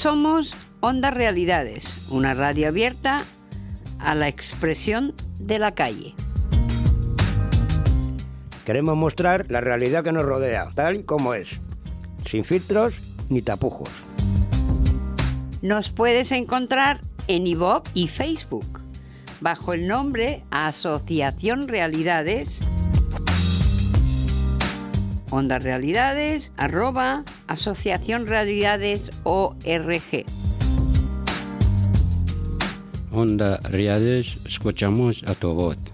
Somos Onda Realidades, una radio abierta a la expresión de la calle. Queremos mostrar la realidad que nos rodea, tal y como es, sin filtros ni tapujos. Nos puedes encontrar en iVoox y Facebook bajo el nombre Asociación Realidades. Onda Realidades, arroba Asociación Realidades ORG. Onda Realidades, escuchamos a tu voz.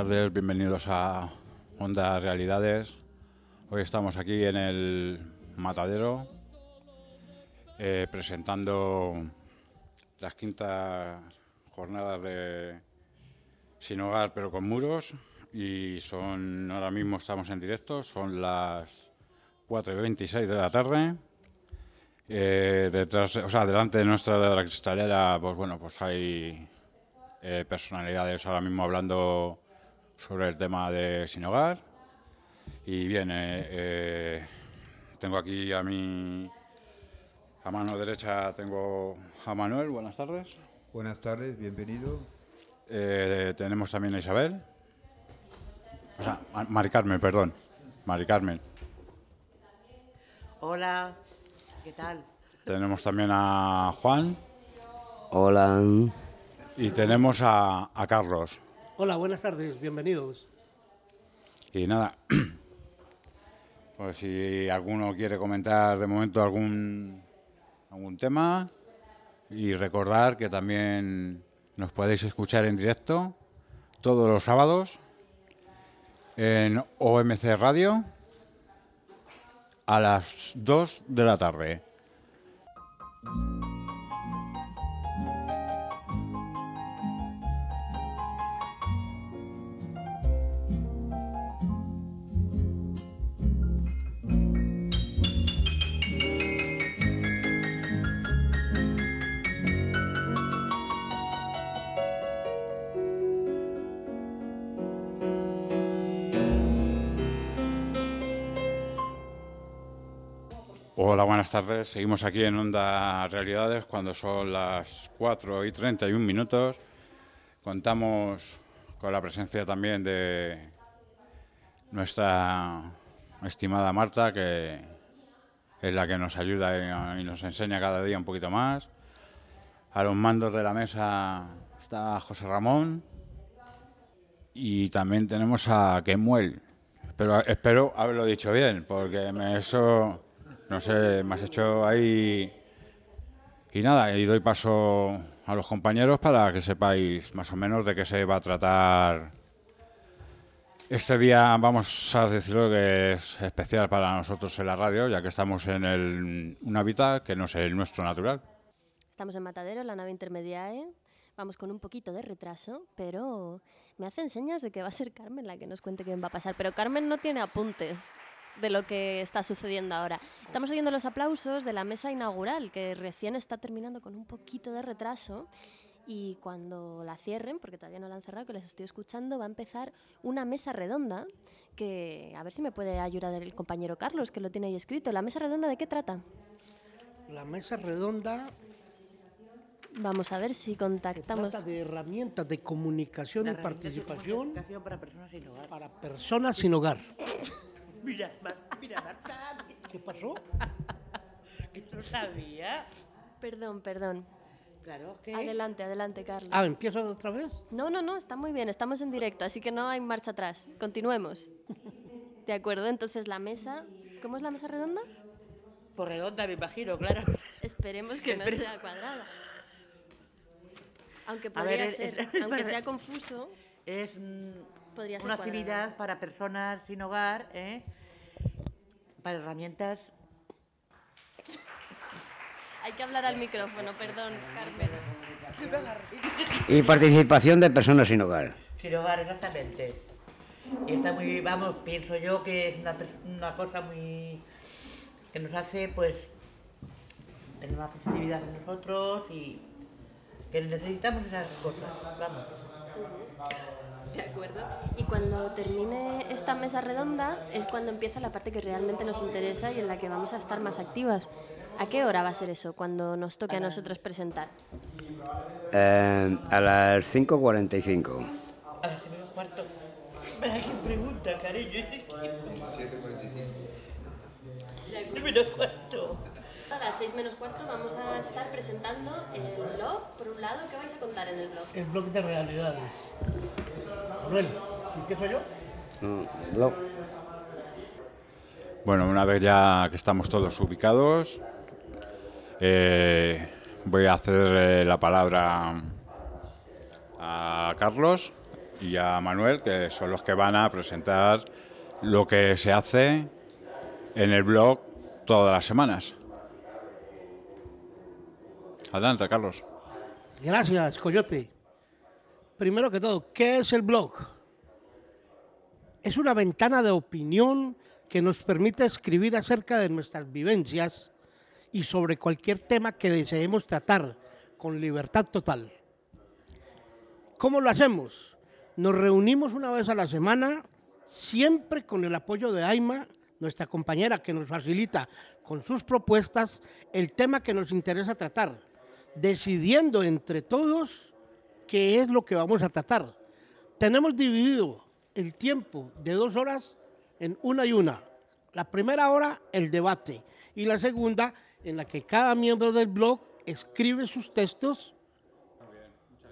Tardes, bienvenidos a Onda Realidades. Hoy estamos aquí en el Matadero eh, presentando las quintas jornadas de Sin Hogar pero con muros y son ahora mismo estamos en directo, son las 4 y 26 de la tarde. Eh, detrás, o sea, delante de nuestra cristalera, pues bueno, pues hay eh, personalidades ahora mismo hablando sobre el tema de Sin Hogar. Y bien, eh, eh, tengo aquí a mi a mano derecha tengo a Manuel, buenas tardes. Buenas tardes, bienvenido. Eh, tenemos también a Isabel. O sea, Mari Carmen, perdón. Mari Carmen. Hola, ¿qué tal? Tenemos también a Juan Hola. y tenemos a, a Carlos. Hola, buenas tardes, bienvenidos. Y nada, pues si alguno quiere comentar de momento algún, algún tema y recordar que también nos podéis escuchar en directo todos los sábados en OMC Radio a las 2 de la tarde. Hola, buenas tardes. Seguimos aquí en Onda Realidades cuando son las 4 y 31 minutos. Contamos con la presencia también de nuestra estimada Marta, que es la que nos ayuda y nos enseña cada día un poquito más. A los mandos de la mesa está José Ramón y también tenemos a Kemuel. Pero espero haberlo dicho bien, porque eso, no sé, me has hecho ahí... Y nada, y doy paso a los compañeros para que sepáis más o menos de qué se va a tratar este día, vamos a decirlo que es especial para nosotros en la radio, ya que estamos en el, un hábitat que no es el nuestro natural. Estamos en Matadero, la nave intermediae. Vamos con un poquito de retraso, pero me hacen señas de que va a ser Carmen la que nos cuente qué va a pasar. Pero Carmen no tiene apuntes de lo que está sucediendo ahora. Estamos oyendo los aplausos de la mesa inaugural, que recién está terminando con un poquito de retraso. Y cuando la cierren, porque todavía no la han cerrado, que les estoy escuchando, va a empezar una mesa redonda que, a ver si me puede ayudar el compañero Carlos, que lo tiene ahí escrito. ¿La mesa redonda de qué trata? La mesa redonda Vamos a ver si se contactamos. trata de herramientas de comunicación y Herramientas participación comunicación para personas sin hogar. para personas sin hogar. Mira, Mar- mira, Marta, ¿Qué pasó? que no sabía. Perdón, perdón. Claro que. Adelante, adelante, Carlos. Ah, ¿empiezo otra vez? No, no, no, está muy bien, estamos en directo, así que no hay marcha atrás. Continuemos. De acuerdo, entonces la mesa. ¿Cómo es la mesa redonda? Por redonda, me imagino, claro. Esperemos que no sea cuadrada. Aunque podría ver, ser, aunque sea confuso. Es mm, Podría ser una actividad para personas sin hogar, ¿eh? para herramientas. Hay que hablar al micrófono, perdón, Carmen. Y participación de personas sin hogar. Sin hogar, exactamente. Y está muy, vamos, pienso yo que es una, una cosa muy. que nos hace, pues, tener más positividad en nosotros y que necesitamos esas cosas, vamos. De acuerdo. Y cuando termine esta mesa redonda es cuando empieza la parte que realmente nos interesa y en la que vamos a estar más activas. ¿A qué hora va a ser eso cuando nos toque a nosotros presentar? Eh, a las 5.45. A las seis menos cuarto. Mira quién pregunta, cariño. Nueve menos cuarto. A las seis menos cuarto vamos a estar presentando el blog, por un lado. ¿Qué vais a contar en el blog? El blog de realidades. Manuel, ¿empiezo yo? Mm, blog. Bueno, una vez ya que estamos todos ubicados, eh, voy a ceder eh, la palabra a Carlos y a Manuel, que son los que van a presentar lo que se hace en el blog todas las semanas. Adelante, Carlos. Gracias, Coyote. Primero que todo, ¿qué es el blog? Es una ventana de opinión que nos permite escribir acerca de nuestras vivencias y sobre cualquier tema que deseemos tratar con libertad total. ¿Cómo lo hacemos? Nos reunimos una vez a la semana, siempre con el apoyo de Aima, nuestra compañera que nos facilita con sus propuestas el tema que nos interesa tratar, decidiendo entre todos qué es lo que vamos a tratar. Tenemos dividido el tiempo de dos horas en una y una. La primera hora, el debate, y la segunda, en la que cada miembro del blog escribe sus textos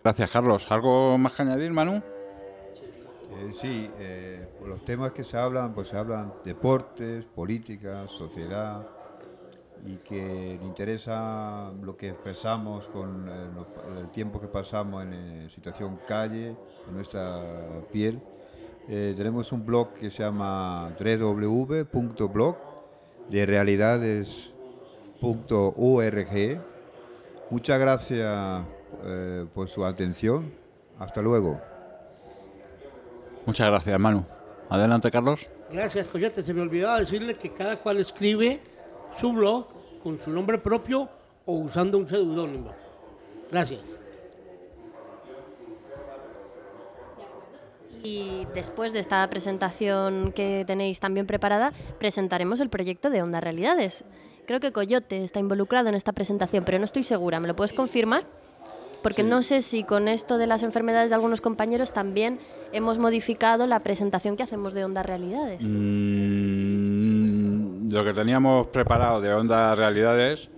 Gracias, Carlos. ¿Algo más que añadir, Manu? Eh, sí, eh, los temas que se hablan, pues se hablan deportes, política, sociedad, y que le interesa lo que expresamos con eh, el tiempo que pasamos en eh, situación calle, en nuestra piel. Eh, tenemos un blog que se llama www.blog de realidades.org. Muchas gracias eh, por su atención. Hasta luego. Muchas gracias, Manu. Adelante, Carlos. Gracias, Coyote. Se me olvidaba decirle que cada cual escribe su blog con su nombre propio o usando un seudónimo. Gracias. Y después de esta presentación que tenéis también preparada, presentaremos el proyecto de Onda Realidades. Creo que Coyote está involucrado en esta presentación, pero no estoy segura. ¿Me lo puedes confirmar? Porque no sé si con esto de las enfermedades de algunos compañeros también hemos modificado la presentación que hacemos de Onda Realidades. Mm, lo que teníamos preparado de Onda Realidades,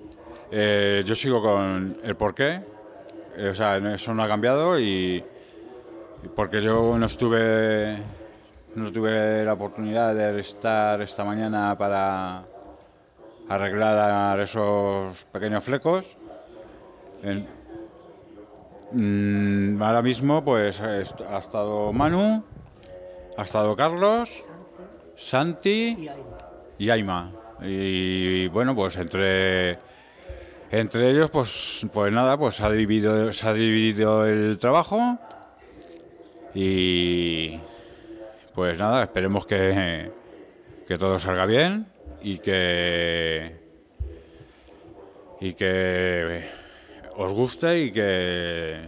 eh, yo sigo con el porqué. Eh, o sea, eso no ha cambiado y, porque yo no estuve no tuve la oportunidad de estar esta mañana para arreglar esos pequeños flecos. Mm, ahora mismo pues ha estado Manu, ha estado Carlos, Santi y Aima. Y bueno, pues entre entre ellos, pues, pues nada, pues ha dividido, se ha dividido el trabajo y pues nada, esperemos que, que todo salga bien y que y que os guste y que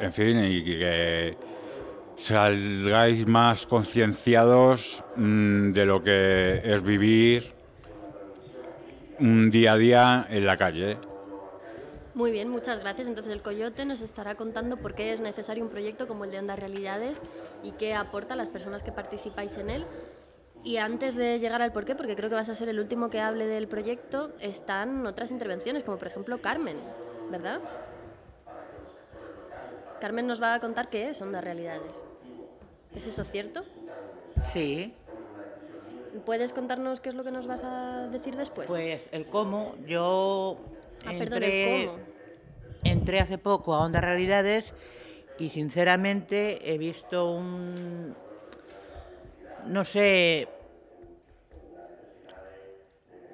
en fin y que salgáis más concienciados mm, de lo que es vivir un día a día en la calle. Muy bien, muchas gracias. Entonces el Coyote nos estará contando por qué es necesario un proyecto como el de Onda Realidades y qué aporta a las personas que participáis en él. Y antes de llegar al porqué, porque creo que vas a ser el último que hable del proyecto, están otras intervenciones, como por ejemplo Carmen, ¿verdad? Carmen nos va a contar qué es Onda Realidades. ¿Es eso cierto? Sí, ¿Puedes contarnos qué es lo que nos vas a decir después? pues el cómo, yo ah, perdón, entré, el cómo. entré hace poco a Onda Realidades y sinceramente he visto un, no sé,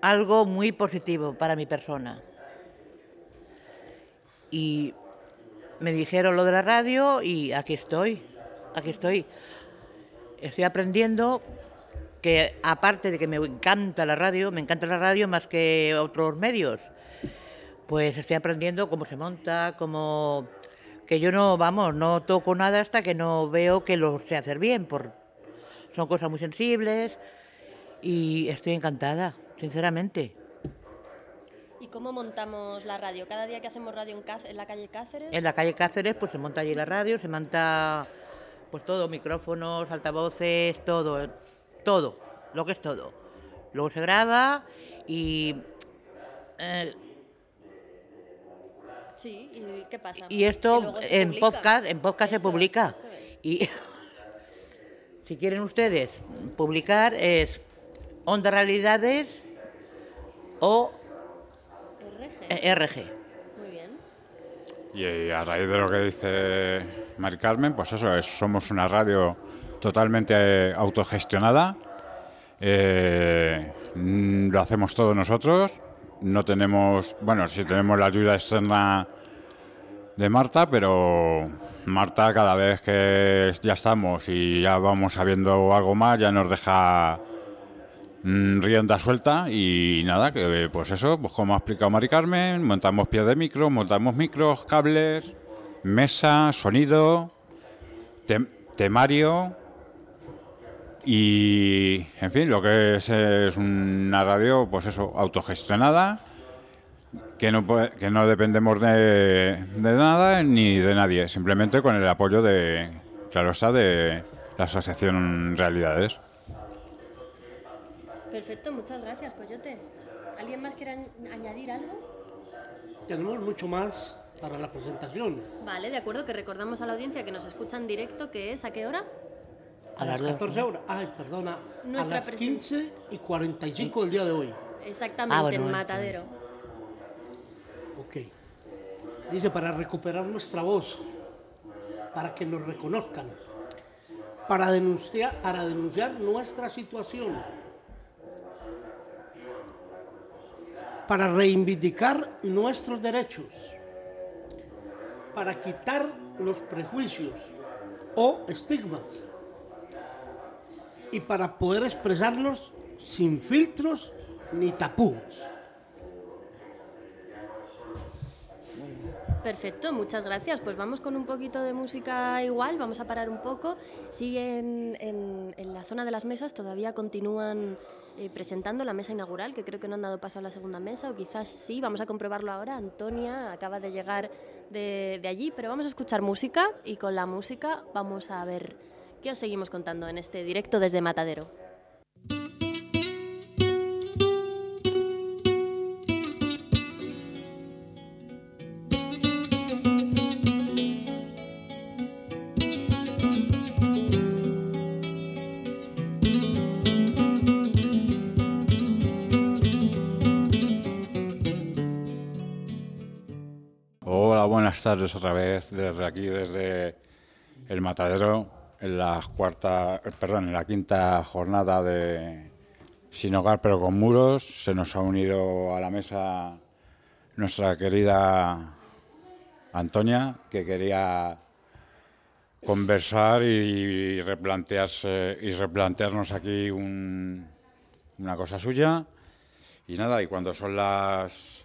algo muy positivo para mi persona. Y me dijeron lo de la radio y aquí estoy, aquí estoy. Estoy aprendiendo que aparte de que me encanta la radio, me encanta la radio más que otros medios, pues estoy aprendiendo cómo se monta, cómo que yo no, vamos, no toco nada hasta que no veo que lo sé hacer bien, por son cosas muy sensibles y estoy encantada, sinceramente. ¿Y cómo montamos la radio? Cada día que hacemos radio en, Cáceres, en la calle Cáceres. En la calle Cáceres, pues se monta allí la radio, se monta pues todo, micrófonos, altavoces, todo, todo, lo que es todo. Luego se graba y eh, Sí, ¿y qué pasa? y esto en publica. podcast, en podcast se Eso publica. es. Y si quieren ustedes publicar es Onda Realidades o RG. eh, RG. Muy bien. Y eh, a raíz de lo que dice Mari Carmen, pues eso, es- somos una radio totalmente eh, autogestionada. Eh, mm, lo hacemos todos nosotros. No tenemos, bueno, sí tenemos la ayuda externa de Marta, pero Marta cada vez que ya estamos y ya vamos sabiendo algo más, ya nos deja rienda suelta y nada, que pues eso, pues como ha explicado Mari Carmen, montamos pies de micro, montamos micros, cables, mesa, sonido, tem- temario y en fin, lo que es es una radio, pues eso, autogestionada, que no, que no dependemos de, de nada ni de nadie, simplemente con el apoyo de, claro está, de la Asociación Realidades. Perfecto, muchas gracias, Coyote. ¿Alguien más quiere añ- añadir algo? Tenemos mucho más para la presentación. Vale, de acuerdo, que recordamos a la audiencia que nos escucha en directo, que es a qué hora? A las las 14 horas. Ay, perdona. Nuestra a las presen- 15 y 45 del día de hoy. Exactamente, Ah, bueno, en bueno. Matadero. Ok. Dice, para recuperar nuestra voz, para que nos reconozcan, para denunciar, para denunciar nuestra situación, para reivindicar nuestros derechos, para quitar los prejuicios o estigmas y para poder expresarlos sin filtros ni tapujos. Perfecto, muchas gracias. Pues vamos con un poquito de música igual, vamos a parar un poco. Siguen en, en la zona de las mesas, todavía continúan eh, presentando la mesa inaugural, que creo que no han dado paso a la segunda mesa, o quizás sí, vamos a comprobarlo ahora. Antonia acaba de llegar de, de allí, pero vamos a escuchar música y con la música vamos a ver qué os seguimos contando en este directo desde Matadero. Tardes otra vez desde aquí, desde el Matadero, en la cuarta, perdón, en la quinta jornada de Sin Hogar pero con Muros. Se nos ha unido a la mesa nuestra querida Antonia, que quería conversar y replantearse y replantearnos aquí un- una cosa suya. Y nada, y cuando son las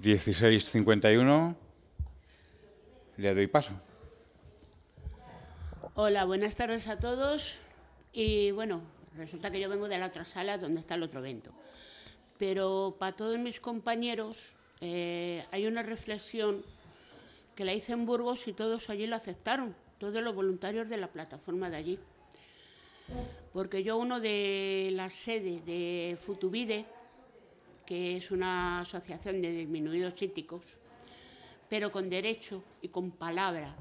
16.51 le doy paso. Hola, buenas tardes a todos. Y bueno, resulta que yo vengo de la otra sala donde está el otro evento. Pero para todos mis compañeros eh, hay una reflexión que la hice en Burgos y todos allí lo aceptaron, todos los voluntarios de la plataforma de allí. Porque yo, uno de las sedes de Futubide, que es una asociación de disminuidos psíquicos, pero con derecho y con palabra,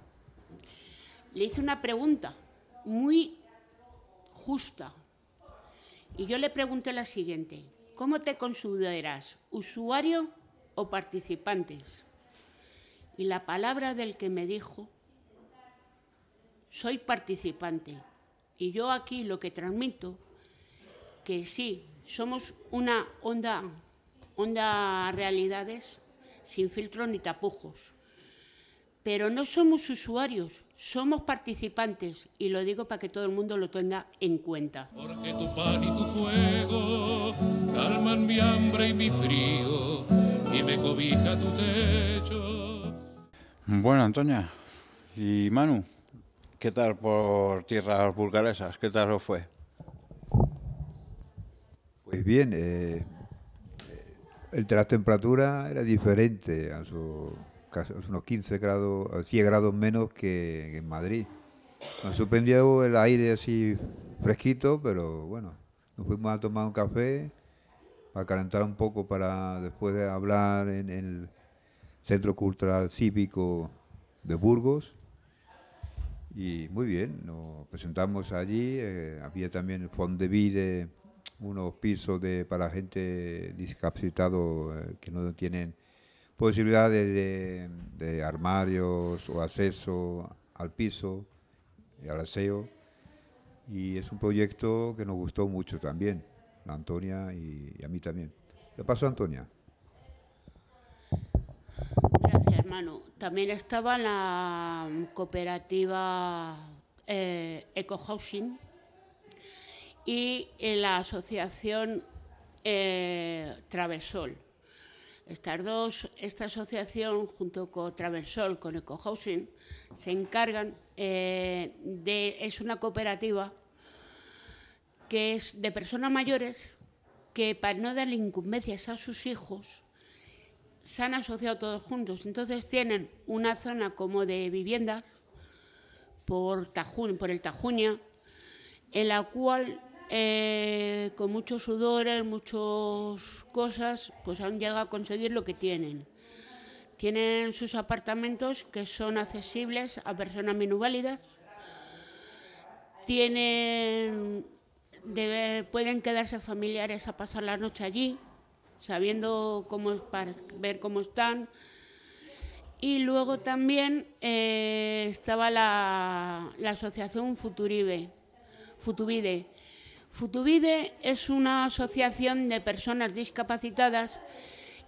le hice una pregunta muy justa. Y yo le pregunté la siguiente, ¿cómo te consideras, usuario o participantes? Y la palabra del que me dijo soy participante. Y yo aquí lo que transmito, que sí, somos una onda, onda realidades sin filtros ni tapujos. Pero no somos usuarios, somos participantes y lo digo para que todo el mundo lo tenga en cuenta. Porque tu pan y tu fuego calman mi hambre y mi frío y me cobija tu techo. Bueno, Antonia y Manu, ¿qué tal por tierras burgalesas? ¿Qué tal os fue? Pues bien, eh, el de temperatura era diferente, a, a unos 15 grados, a 10 grados menos que en Madrid. Nos sorprendió el aire así fresquito, pero bueno, nos fuimos a tomar un café para calentar un poco para después de hablar en el Centro Cultural Cívico de Burgos. Y muy bien, nos presentamos allí, eh, había también el Fond de Vida, unos pisos de, para gente discapacitada eh, que no tienen posibilidad de, armarios o acceso al piso y al aseo. Y es un proyecto que nos gustó mucho también, a Antonia y, a mí también. ¿Qué pasó, Antonia? Gracias, hermano. También estaba la cooperativa eh, Eco Housing y la asociación eh, Traversol. Estas dos, esta asociación junto con Traversol, con Eco Housing, se encargan eh, de, es una cooperativa que es de personas mayores que para no darle incumbencias a sus hijos se han asociado todos juntos. Entonces tienen una zona como de viviendas por, Tajun- por el Tajuña, en la cual eh, con muchos sudores, muchas cosas, pues han llegado a conseguir lo que tienen. Tienen sus apartamentos que son accesibles a personas minusválidas. Tienen, pueden quedarse familiares a pasar la noche allí, sabiendo cómo para ver cómo están. Y luego también eh, estaba la, la asociación Futuribe, Futuvide. Futuvide es una asociación de personas discapacitadas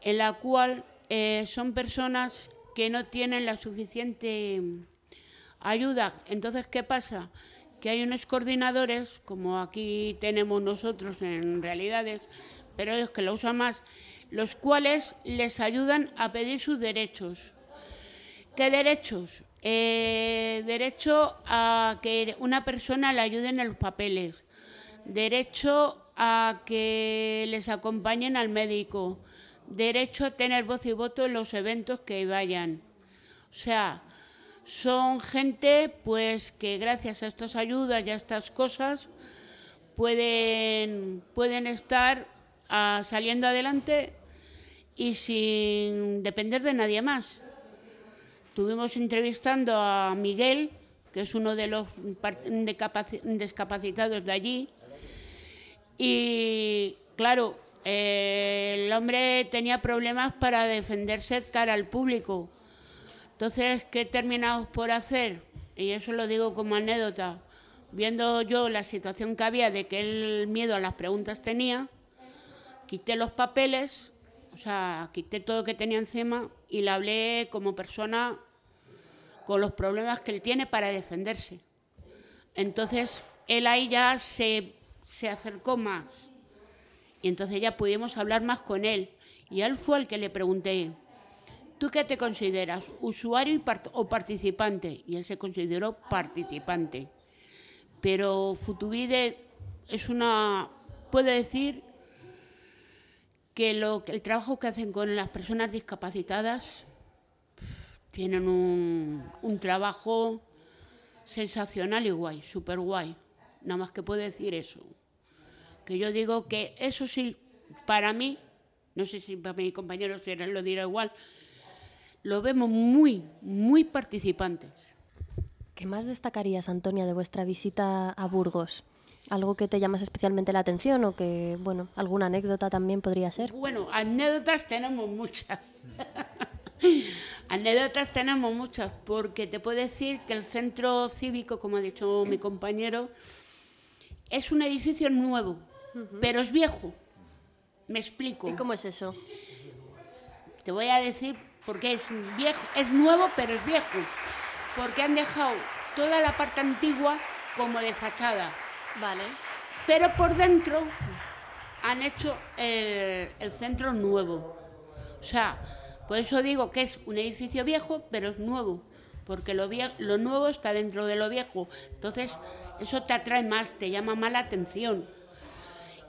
en la cual eh, son personas que no tienen la suficiente ayuda. Entonces, ¿qué pasa? Que hay unos coordinadores, como aquí tenemos nosotros en realidades, pero ellos que lo usan más, los cuales les ayudan a pedir sus derechos. ¿Qué derechos? Eh, derecho a que una persona le ayude en los papeles, derecho a que les acompañen al médico, derecho a tener voz y voto en los eventos que vayan. O sea, son gente pues que gracias a estas ayudas y a estas cosas pueden, pueden estar ah, saliendo adelante y sin depender de nadie más. Estuvimos entrevistando a Miguel, que es uno de los discapacitados de allí, y claro, eh, el hombre tenía problemas para defenderse cara al público. Entonces, ¿qué terminamos por hacer? Y eso lo digo como anécdota. Viendo yo la situación que había de que el miedo a las preguntas tenía, quité los papeles, o sea, quité todo lo que tenía encima y le hablé como persona con los problemas que él tiene para defenderse. Entonces, él ahí ya se, se acercó más. Y entonces ya pudimos hablar más con él. Y él fue el que le pregunté, ¿tú qué te consideras? ¿Usuario o participante? Y él se consideró participante. Pero Futubide es una, puedo decir que lo, el trabajo que hacen con las personas discapacitadas tienen un, un trabajo sensacional y guay, súper guay. Nada más que puedo decir eso. Que yo digo que eso sí, para mí, no sé si para mi compañero si lo dirá igual, lo vemos muy, muy participantes. ¿Qué más destacarías, Antonia, de vuestra visita a Burgos? ¿Algo que te llamas especialmente la atención o que, bueno, alguna anécdota también podría ser? Bueno, anécdotas tenemos muchas. Anécdotas tenemos muchas, porque te puedo decir que el centro cívico, como ha dicho mi compañero, es un edificio nuevo, pero es viejo. Me explico. ¿Y cómo es eso? Te voy a decir porque es viejo, es nuevo, pero es viejo. Porque han dejado toda la parte antigua como de fachada. Vale. Pero por dentro han hecho el, el centro nuevo. O sea, por eso digo que es un edificio viejo, pero es nuevo. Porque lo, vie- lo nuevo está dentro de lo viejo. Entonces, eso te atrae más, te llama más la atención.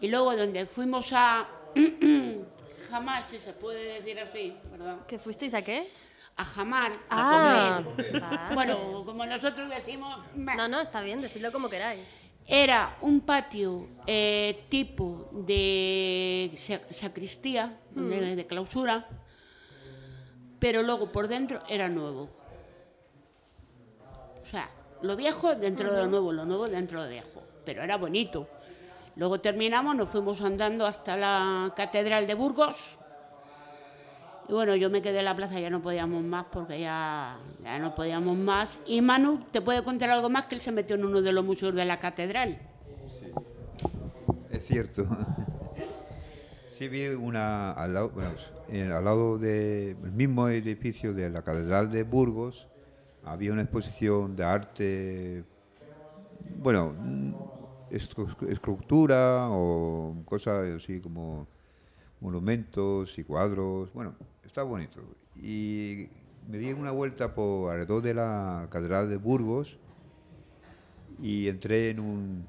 Y luego, donde fuimos a. Jamás, si se puede decir así, ¿verdad? ¿Que fuisteis a qué? A jamar, Ah, a comer. vale. Bueno, como nosotros decimos. No, no, está bien, decidlo como queráis. Era un patio eh, tipo de sa- sacristía, de, Mm. de clausura, pero luego por dentro era nuevo. O sea, lo viejo dentro de lo nuevo, lo nuevo dentro de lo viejo. Pero era bonito. Luego terminamos, nos fuimos andando hasta la Catedral de Burgos. Y bueno, yo me quedé en la plaza, ya no podíamos más porque ya, ya no podíamos más. Y Manu, ¿te puede contar algo más? Que él se metió en uno de los museos de la catedral. Es cierto. Sí, vi una al lado, bueno, en- al lado del mismo edificio de la Catedral de Burgos, había una exposición de arte, bueno, estructura o cosas así como monumentos y cuadros, bueno, está bonito. Y me di una vuelta por alrededor de la Catedral de Burgos y entré en un-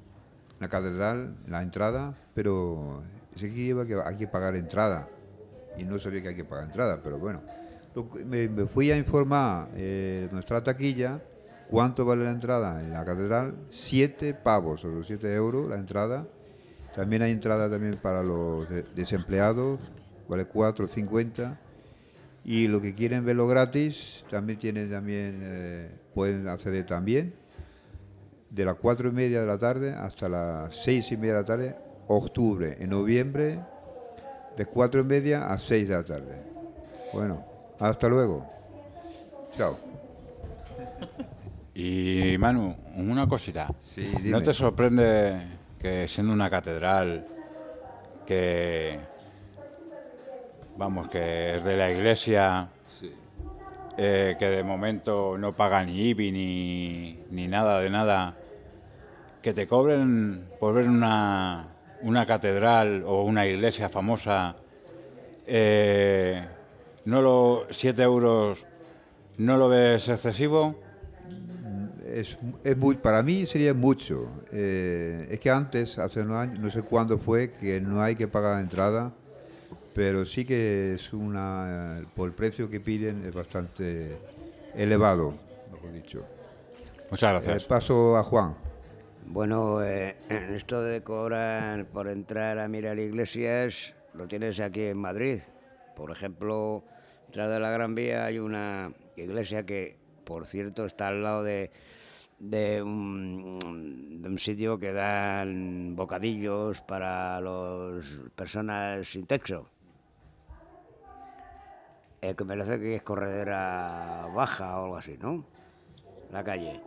una catedral, la entrada, pero sé que iba que hay que pagar entrada y no sabía que hay que pagar entrada, pero bueno. Me, fui a informar eh, nuestra taquilla cuánto vale la entrada en la catedral, siete pavos o los siete euros la entrada. También hay entrada también para los de- desempleados, vale 4,50. Y lo que quieren verlo gratis, también tienen también, eh, pueden acceder también de las cuatro y media de la tarde hasta las seis y media de la tarde, octubre. En noviembre, de cuatro y media a seis de la tarde. Bueno, hasta luego. Chao. Y Manu, una cosita. ¿No te sorprende que siendo una catedral que vamos que es de la iglesia eh, que de momento no paga ni IBI ni, ni nada de nada que te cobren por ver una, una catedral o una iglesia famosa eh, no lo 7 euros no lo ves excesivo Es, es muy, para mí sería mucho. Eh, es que antes, hace unos años, no sé cuándo fue, que no hay que pagar entrada, pero sí que es una, por el precio que piden es bastante elevado, mejor dicho. Muchas gracias. Eh, paso a Juan. Bueno, eh, esto de cobrar por entrar a mirar iglesias lo tienes aquí en Madrid. Por ejemplo, detrás de la Gran Vía hay una iglesia que, por cierto, está al lado de, un, sitio que dan bocadillos para las personas sin techo. Eh, que merece que es corredera baja o algo así, ¿no? La calle.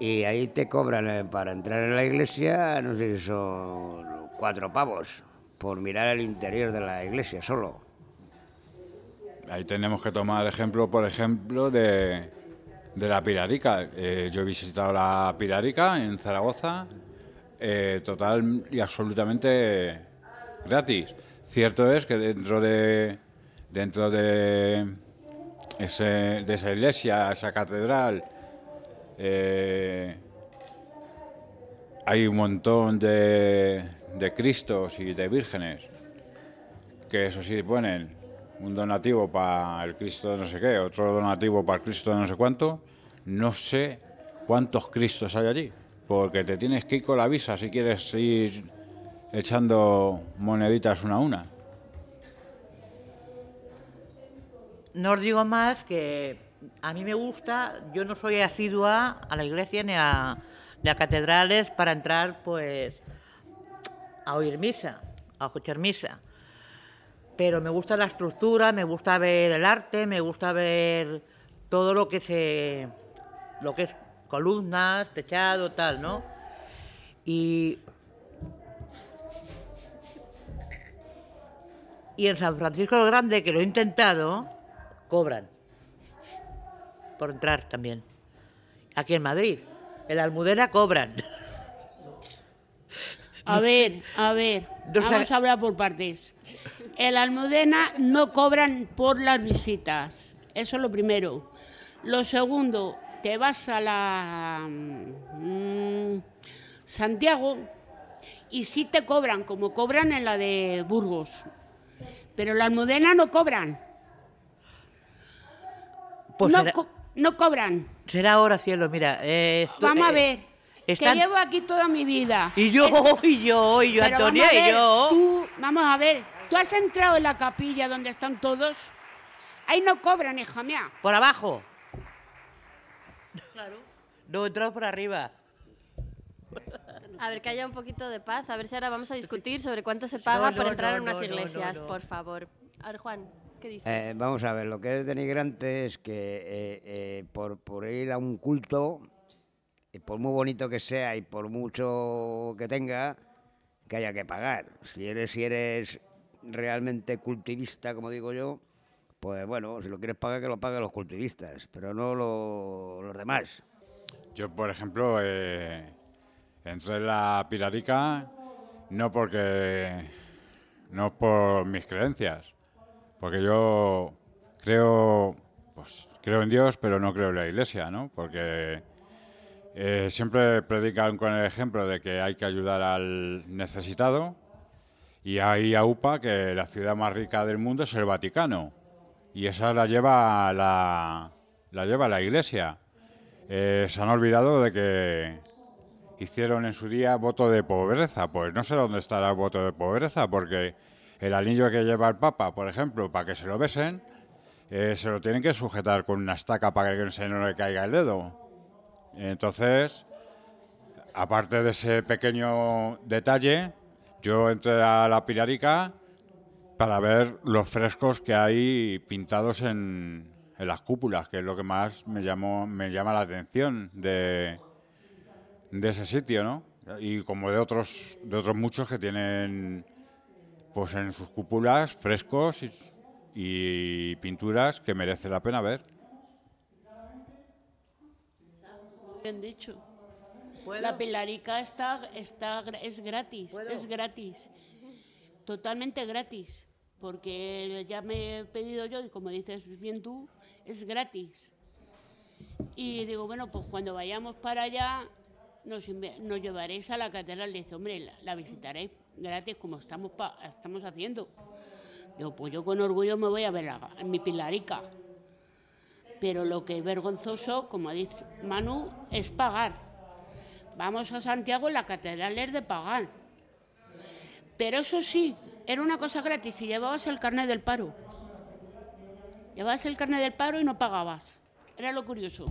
Y ahí te cobran eh, para entrar en la iglesia, no sé si son cuatro pavos, por mirar el interior de la iglesia solo. Ahí tenemos que tomar ejemplo, por ejemplo, de, de la Pilarica. Eh, yo he visitado la Pilarica en Zaragoza, eh, total y absolutamente gratis. Cierto es que dentro de dentro de, ese- de esa iglesia, esa catedral, eh, hay un montón de, de Cristos y de vírgenes que eso sí ponen un donativo para el Cristo de no sé qué, otro donativo para el Cristo de no sé cuánto. No sé cuántos Cristos hay allí, porque te tienes que ir con la visa si quieres ir echando moneditas una a una. No os digo más que a mí me gusta, yo no soy asidua a la iglesia ni a, ni a catedrales para entrar pues a oír misa, a escuchar misa. Pero me gusta la estructura, me gusta ver el arte, me gusta ver todo lo que se, lo que es columnas, techado, tal, ¿no? Y y en San Francisco el Grande, que lo he intentado, cobran por entrar también. Aquí en Madrid, en la Almudena cobran. A ver, a ver, No vamos a hablar por partes. En la Almudena no cobran por las visitas, eso es lo primero. Lo segundo, te vas a la mm, Santiago y sí te cobran, como cobran en la de Burgos. Pero en la Almudena no cobran. Pues no, será, co- no cobran. será ahora, cielo, mira. eh, esto- Vamos a eh, ver, están- que llevo aquí toda mi vida. Y yo, y yo, y yo, Pero Antonia, vamos a y yo. tú- vamos a ver, ¿tú has entrado en la capilla donde están todos? Ahí no cobran, hija mía. Por abajo. Claro. No, he entrado por arriba. A ver, que haya un poquito de paz. A ver si ahora vamos a discutir sobre cuánto se paga no, por entrar no, en unas iglesias, no, no. por favor. A ver, Juan, ¿qué dices? Eh, vamos a ver, lo que es denigrante es que eh, eh, por, por ir a un culto, y por muy bonito que sea y por mucho que tenga, que haya que pagar. Si eres, si eres realmente cultivista, como digo yo, pues bueno, si lo quieres pagar, que lo paguen los cultivistas, pero no lo- los demás. Yo, por ejemplo, eh, entré en la Pilarica no porque. no por mis creencias. Porque yo creo. pues creo en Dios, pero no creo en la iglesia, ¿no? Porque eh, siempre predican con el ejemplo de que hay que ayudar al necesitado. Y ahí aupa que la ciudad más rica del mundo es el Vaticano. Y esa la lleva la, la lleva la iglesia. Eh, se han olvidado de que hicieron en su día voto de pobreza. Pues no sé dónde estará el voto de pobreza, porque el anillo que lleva el Papa, por ejemplo, para que se lo besen, eh, se lo tienen que sujetar con una estaca para que se no le caiga el dedo. Entonces, aparte de ese pequeño detalle, yo entré a la Pilarica para ver los frescos que hay pintados en, las cúpulas, que es lo que más me me llama la atención de, ese sitio, ¿no? Y como de otros, de otros muchos que tienen pues en sus cúpulas frescos y pinturas que merece la pena ver. Bien dicho. La pilarica está, está, es gratis, es gratis. Totalmente gratis. Porque ya me he pedido yo, y como dices bien tú, es gratis. Y digo, bueno, pues cuando vayamos para allá, nos, nos llevaréis a la catedral. Le dice, hombre, la, la visitaréis gratis como estamos, pa- estamos haciendo. Digo, pues yo con orgullo me voy a ver a, a mi pilarica. Pero lo que es vergonzoso, como dice Manu, es pagar. Vamos a Santiago, la catedral es de pagar. Pero eso sí, era una cosa gratis si llevabas el carnet del paro. Llevabas el carnet del paro y no pagabas. Era lo curioso.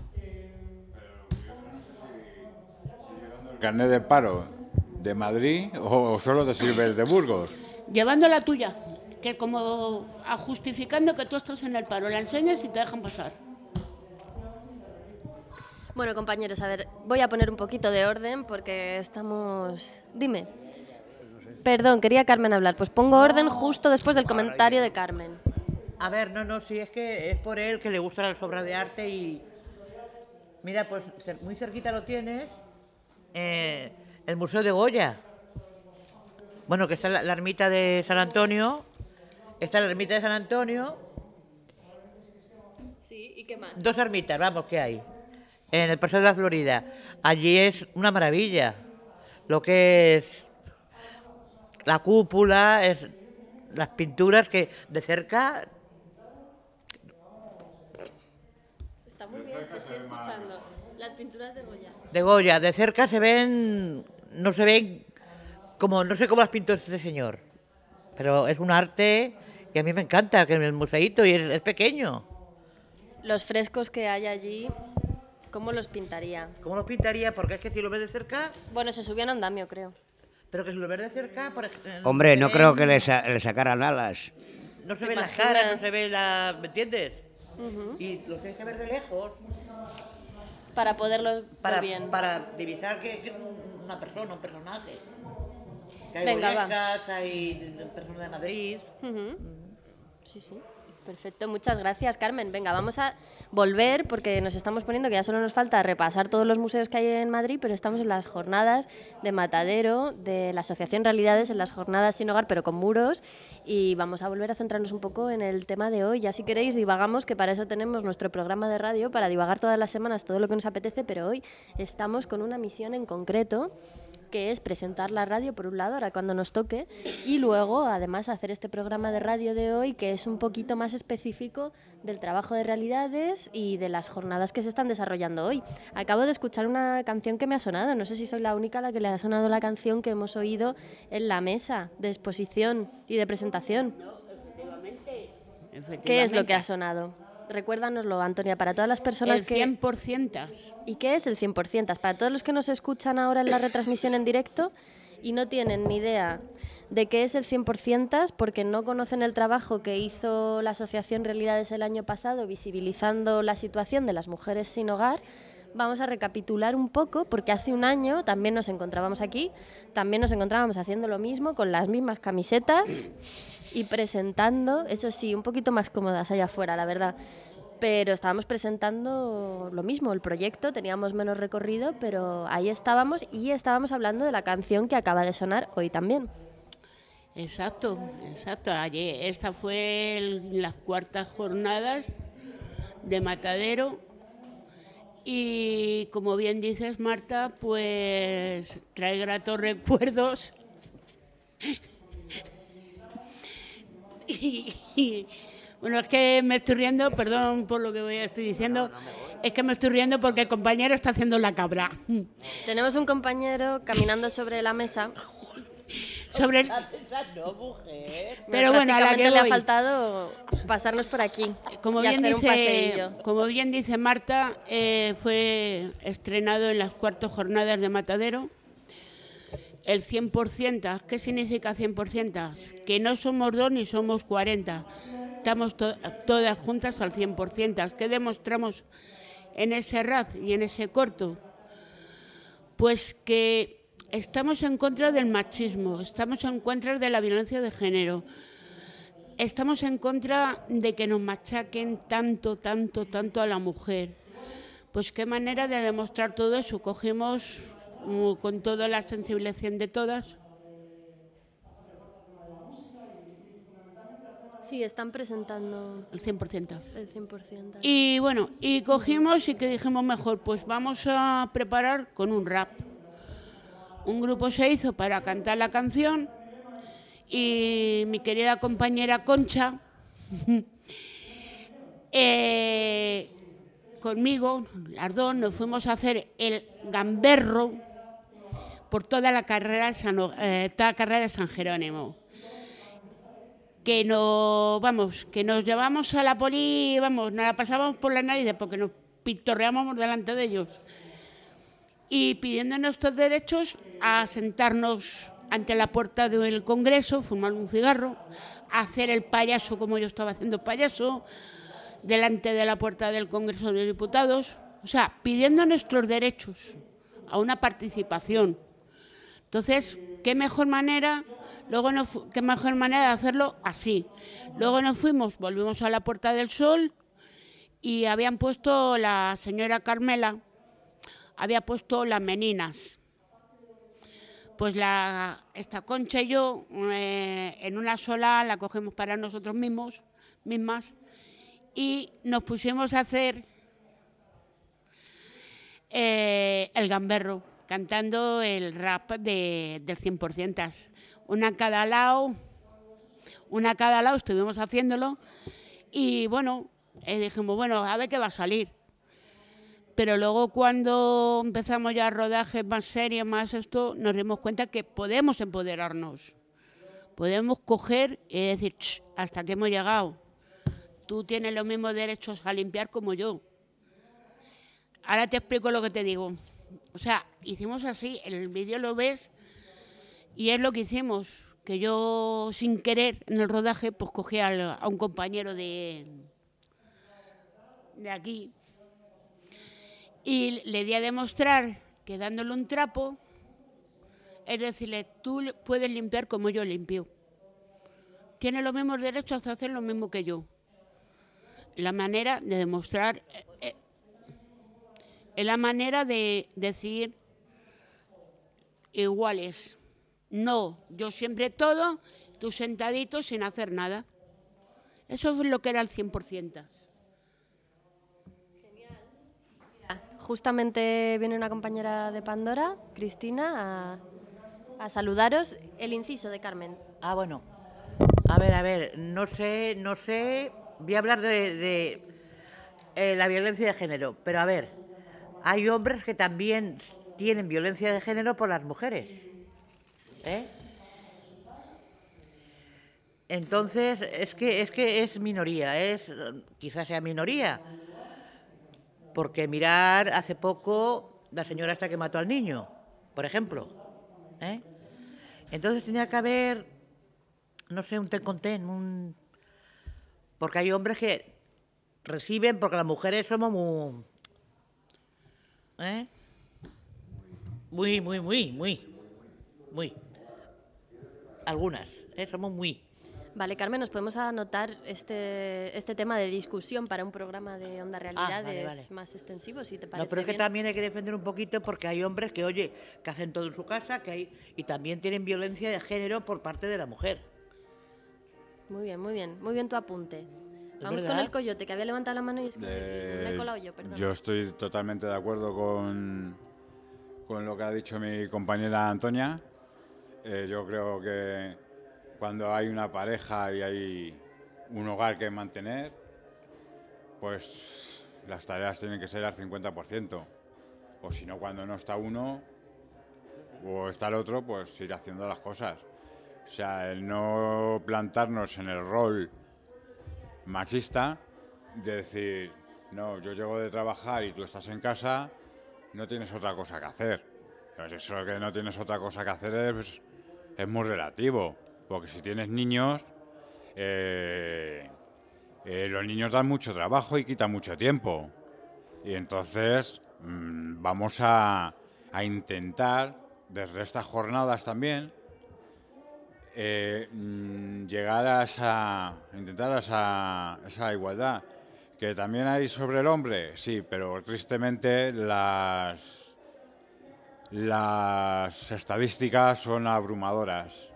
¿El carnet de paro de Madrid o solo te sirve el de Burgos? Llevando la tuya, que como a- justificando que tú estás en el paro, la enseñas y te dejan pasar. Bueno, compañeros, a ver, voy a poner un poquito de orden porque estamos... Dime. Perdón, quería Carmen hablar. Pues pongo orden justo después del comentario de Carmen. A ver, no, no, sí, es que es por él que le gusta la obra de arte y... Mira, pues muy cerquita lo tienes, eh, el Museo de Goya. Bueno, que está la, la ermita de San Antonio, está la ermita de San Antonio, Sí, ¿y qué más? dos ermitas, vamos, que hay, en el Paseo de la Florida. Allí es una maravilla, lo que es la cúpula, es las pinturas que de cerca Está muy bien, te estoy escuchando. Las pinturas de Goya. de Goya, de cerca se ven, no se ven como, no sé cómo las pintó este señor, pero es un arte que a mí me encanta, que en el museíto y es, es pequeño. Los frescos que hay allí, ¿cómo los pintaría? ¿Cómo lo pintaría? Porque es que si lo ves de cerca, Bueno, se subió en andamio, creo. pero que si lo ves de cerca, por ejemplo... Hombre, no creo que le, sa- le sacaran alas. no se ¿Te ve la imaginas? cara, no se ve la... ¿Me entiendes? Ujú. Y lo tienes que ver de lejos Para poderlos para, ver bien. para divisar que, que es una persona, un personaje. Que hay Venga, va. Hay personas de Madrid. Ujú. Sí, sí. Perfecto, muchas gracias Carmen. Venga, vamos a volver porque nos estamos poniendo que ya solo nos falta repasar todos los museos que hay en Madrid, pero estamos en las jornadas de Matadero, de la Asociación Realidades, en las jornadas sin hogar pero con muros y vamos a volver a centrarnos un poco en el tema de hoy. Ya si queréis divagamos, que para eso tenemos nuestro programa de radio, para divagar todas las semanas todo lo que nos apetece, pero hoy estamos con una misión en concreto que es presentar la radio por un lado, ahora cuando nos toque, y luego además hacer este programa de radio de hoy que es un poquito más específico del trabajo de realidades y de las jornadas que se están desarrollando hoy. Acabo de escuchar una canción que me ha sonado, no sé si soy la única a la que le ha sonado la canción que hemos oído en la mesa de exposición y de presentación. ¿Qué es lo que ha sonado? Recuérdanoslo, Antonia, para todas las personas El que... 100%. ¿Y qué es el 100%? Para todos los que nos escuchan ahora en la retransmisión en directo y no tienen ni idea de qué es el 100% porque no conocen el trabajo que hizo la Asociación Realidades el año pasado visibilizando la situación de las mujeres sin hogar, vamos a recapitular un poco porque hace un año también nos encontrábamos aquí, también nos encontrábamos haciendo lo mismo con las mismas camisetas y presentando, eso sí, un poquito más cómodas allá afuera, la verdad. Pero estábamos presentando lo mismo, el proyecto, teníamos menos recorrido, pero ahí estábamos y estábamos hablando de la canción que acaba de sonar hoy también. Exacto, exacto. Ayer, esta fue las cuartas jornadas de Matadero y como bien dices Marta, pues trae gratos recuerdos. bueno, es que me estoy riendo, perdón por lo que voy a estoy diciendo, es que me estoy riendo porque el compañero está haciendo la cabra. Tenemos un compañero caminando sobre la mesa. Sobre el, No, mujer. Pero bueno, a la prácticamente que le ha voy. faltado pasarnos por aquí Como y bien, hacer un dice, paseillo. como bien dice Marta, eh, fue estrenado en las cuartas jornadas de Matadero. El 100%, ¿qué significa 100%? Que no somos dos ni somos 40. Estamos to- todas juntas al 100%. ¿Qué demostramos en ese raz y en ese corto? Pues que estamos en contra del machismo, estamos en contra de la violencia de género, estamos en contra de que nos machaquen tanto, tanto, tanto a la mujer. Pues qué manera de demostrar todo eso. Cogimos con toda la sensibilización de todas. Sí, están presentando El 100%. el 100%. Y bueno, y cogimos y que dijimos mejor, pues vamos a preparar con un rap. Un grupo se hizo para cantar la canción y mi querida compañera Concha, eh, conmigo, las dos, nos fuimos a hacer el gamberro por toda la carrera, San, eh, toda San Jerónimo que nos, vamos, que nos llevamos a la poli, vamos, nos la pasábamos por la nariz porque nos pitorreábamos delante de ellos. Y pidiendo nuestros derechos a sentarnos ante la puerta del Congreso, fumar un cigarro, hacer el payaso como yo estaba haciendo payaso, delante de la puerta del Congreso de Diputados, o sea, pidiendo nuestros derechos a una participación. Entonces, qué mejor manera, luego qué mejor manera de hacerlo así. Luego nos fuimos, volvimos a la Puerta del Sol y habían puesto la señora Carmela, había puesto las meninas. Pues esta concha y yo, eh, en una sola, la cogemos para nosotros mismos, mismas, y nos pusimos a hacer eh, el gamberro, cantando el rap de, del 100%. Una a cada lado, una a cada lado estuvimos haciéndolo y bueno, eh, dijimos, bueno, a ver qué va a salir. Pero luego cuando empezamos ya rodajes más serios, más esto, nos dimos cuenta que podemos empoderarnos. Podemos coger y decir, "Ch, hasta que hemos llegado. Tú tienes los mismos derechos a limpiar como yo. Ahora te explico lo que te digo. O sea, hicimos así, en el vídeo lo ves y es lo que hicimos, que yo sin querer en el rodaje pues cogí al- a un compañero de, de aquí y le di a demostrar que dándole un trapo, es decirle, tú puedes limpiar como yo limpio. Tiene los mismos derechos a hacer lo mismo que yo. La manera de demostrar, eh, eh, es la manera de decir iguales. No, yo siempre todo, tú sentadito sin hacer nada. Eso es lo que era el 100%. Justamente viene una compañera de Pandora, Cristina, a, a saludaros. El inciso de Carmen. Ah, bueno. A ver, a ver, no sé, no sé. Voy a hablar de, de, eh, la violencia de género, pero a ver, hay hombres que también tienen violencia de género por las mujeres. ¿eh? Entonces, es que, es que es minoría, es quizás sea minoría. Porque mirar hace poco la señora esta que mató al niño, por ejemplo. ¿eh? Entonces tenía que haber, no sé, un ten con ten, un... porque hay hombres que reciben, porque las mujeres somos muy... ¿eh? Muy, muy, muy, muy, muy. Algunas, ¿eh? somos muy. Vale, Carmen, nos podemos anotar este, este tema de discusión para un programa de Onda Realidades Ah, vale. más extensivo, si te parece No, pero es que bien. también hay que defender un poquito porque hay hombres que, oye, que hacen todo en su casa, que hay y también tienen violencia de género por parte de la mujer. Muy bien, muy bien. Muy bien tu apunte. Vamos con el coyote, que había levantado la mano y es que Eh, me he colado yo, perdón. Yo estoy totalmente de acuerdo con, con lo que ha dicho mi compañera Antonia. Eh, yo creo que cuando hay una pareja y hay un hogar que mantener, pues las tareas tienen que ser al 50%. O si no, cuando no está uno o está el otro, pues ir haciendo las cosas. O sea, el no plantarnos en el rol machista de decir, no, yo llego de trabajar y tú estás en casa, no tienes otra cosa que hacer. Pues eso que no tienes otra cosa que hacer es, es muy relativo, porque si tienes niños, eh, eh, los niños dan mucho trabajo y quitan mucho tiempo. Y entonces mm, vamos a, a intentar, desde estas jornadas también, eh, mm, llegar a esa, intentar a esa, esa igualdad. Que también hay sobre el hombre, sí, pero tristemente las, las estadísticas son abrumadoras.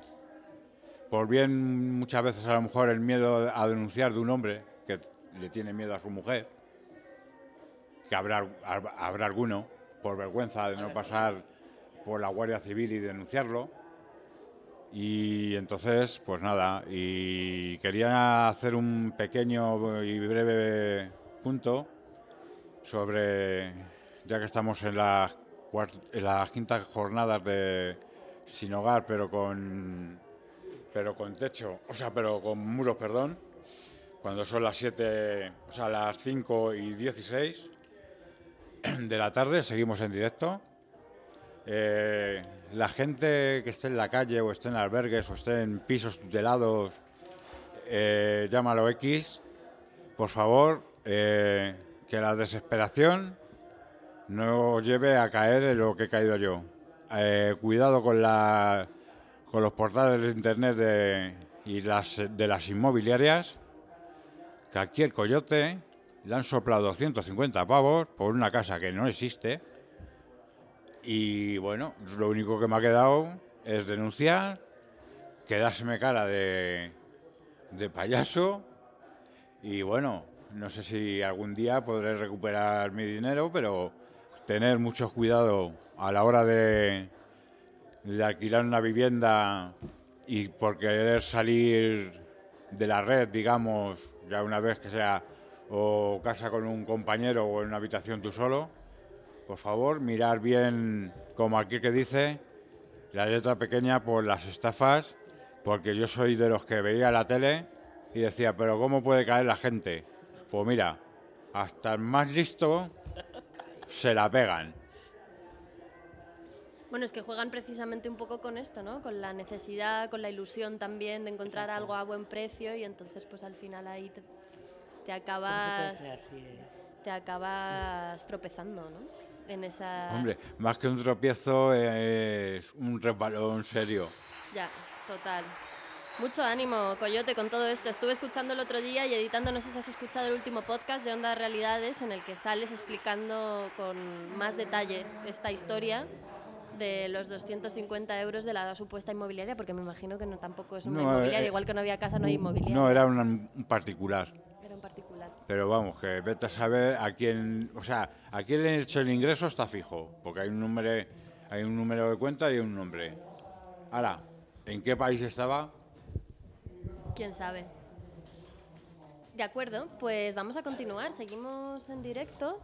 Por bien muchas veces a lo mejor el miedo a denunciar de un hombre que le tiene miedo a su mujer, que habrá, habrá alguno, por vergüenza de no pasar por la Guardia Civil y denunciarlo. Y entonces, pues nada, y quería hacer un pequeño y breve punto sobre, ya que estamos en cuart- en las quintas jornadas de sin hogar, pero con, pero con techo, o sea, pero con muros, perdón, cuando son las 7, o sea, las 5 y 16 de la tarde, seguimos en directo. Eh, la gente que esté en la calle o esté en albergues o esté en pisos tutelados, eh, llámalo X, por favor, eh, que la desesperación no lleve a caer en lo que he caído yo. Cuidado con, la, con los portales de internet y las, de las inmobiliarias, que aquí el coyote le han soplado 150 pavos por una casa que no existe. Y bueno, lo único que me ha quedado es denunciar, quedárseme cara de, de payaso y bueno, no sé si algún día podré recuperar mi dinero, pero tener mucho cuidado a la hora de, de alquilar una vivienda y por querer salir de la red, digamos, ya una vez que sea o casa con un compañero o en una habitación tú solo, por favor, mirar bien, como aquí que dice, la letra pequeña por las estafas, porque yo soy de los que veía la tele y decía, pero ¿cómo puede caer la gente? Pues mira, hasta el más listo se la pegan. Bueno, es que juegan precisamente un poco con esto, ¿no? Con la necesidad, con la ilusión también de encontrar algo a buen precio y entonces pues al final ahí te, te acabas te acabas tropezando, ¿no? En esa Hombre, más que un tropiezo es un resbalón serio. Ya, total. Mucho ánimo, Coyote, con todo esto. Estuve escuchando el otro día y editando, no sé si has escuchado el último podcast de Onda Realidades, en el que sales explicando con más detalle esta historia de los 250 euros de la supuesta inmobiliaria, porque me imagino que no tampoco es una No, inmobiliaria, eh, igual que no había casa, no hay inmobiliaria. No, era un un particular. Particular. Pero vamos, que vete a saber a quién, o sea, a quién le han hecho el ingreso está fijo, porque hay un número, hay un número de cuenta y un nombre. Ahora, ¿en qué país estaba? ¿Quién sabe? De acuerdo, pues vamos a continuar. Seguimos en directo.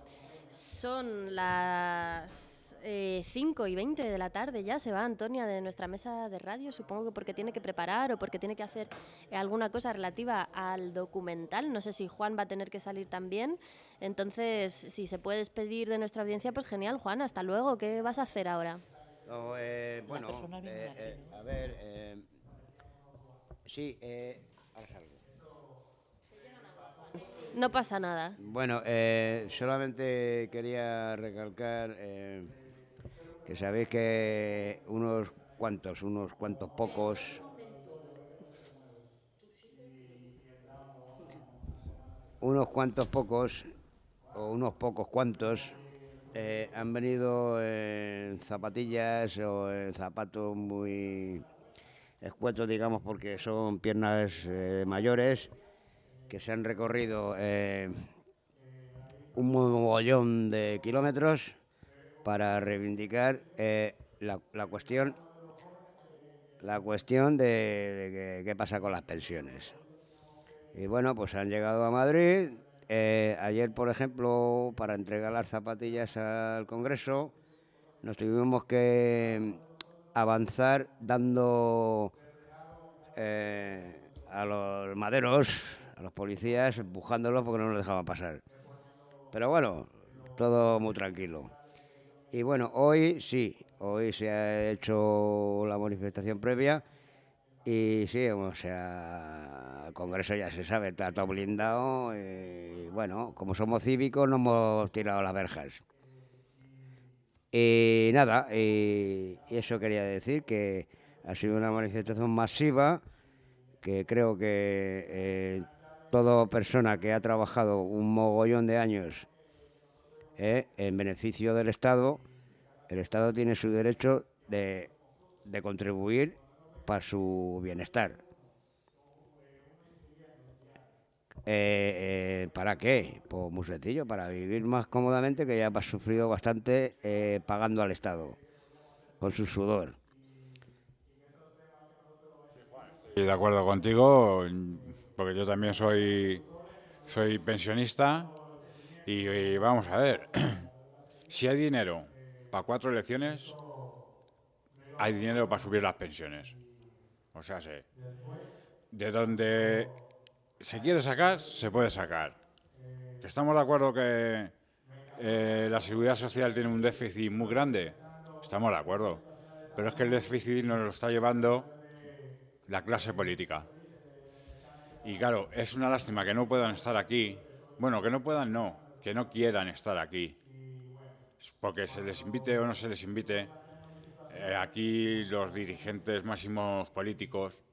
Son las 5 y 20 de la tarde ya. Se va Antonia de nuestra mesa de radio, supongo que porque tiene que preparar o porque tiene que hacer eh, alguna cosa relativa al documental. No sé si Juan va a tener que salir también. Entonces, si se puede despedir de nuestra audiencia, pues genial, Juan. Hasta luego. ¿Qué vas a hacer ahora? No, eh, bueno, eh, eh, a ver, eh, sí, eh, ahora salgo. No pasa nada. Bueno, eh, solamente quería recalcar eh, que sabéis que unos cuantos, unos cuantos pocos, unos cuantos pocos o unos pocos cuantos eh, han venido en zapatillas o en zapatos muy escuetos, digamos, porque son piernas eh, mayores que se han recorrido eh, un mogollón de kilómetros para reivindicar eh, la, la cuestión la cuestión de, de qué pasa con las pensiones. Y bueno, pues han llegado a Madrid. Eh, ayer, por ejemplo, para entregar las zapatillas al Congreso, nos tuvimos que avanzar dando eh, a los maderos, a los policías, empujándolos porque no nos dejaban pasar. Pero bueno, todo muy tranquilo. Y bueno, hoy sí, hoy se ha hecho la manifestación previa y sí, o sea, el Congreso ya se sabe, está todo blindado y bueno, como somos cívicos no hemos tirado las verjas. Y nada, y, eso quería decir que ha sido una manifestación masiva que creo que eh, toda persona que ha trabajado un mogollón de años eh, en beneficio del Estado, el Estado tiene su derecho de, de contribuir para su bienestar. Eh, eh, ¿Para qué? Pues muy sencillo, para vivir más cómodamente, que ya has sufrido bastante pagando al Estado, con su sudor. Estoy de acuerdo contigo, porque yo también soy, soy pensionista y, vamos a ver, si hay dinero para cuatro elecciones, hay dinero para subir las pensiones. O sea, sé, de donde se quiere sacar, se puede sacar. Estamos de acuerdo que eh, la seguridad social tiene un déficit muy grande, estamos de acuerdo. Pero es que el déficit nos lo está llevando la clase política. Y claro, es una lástima que no puedan estar aquí. Bueno, que no puedan, no, que no quieran estar aquí. Porque se les invite o no se les invite, eh, aquí los dirigentes máximos políticos,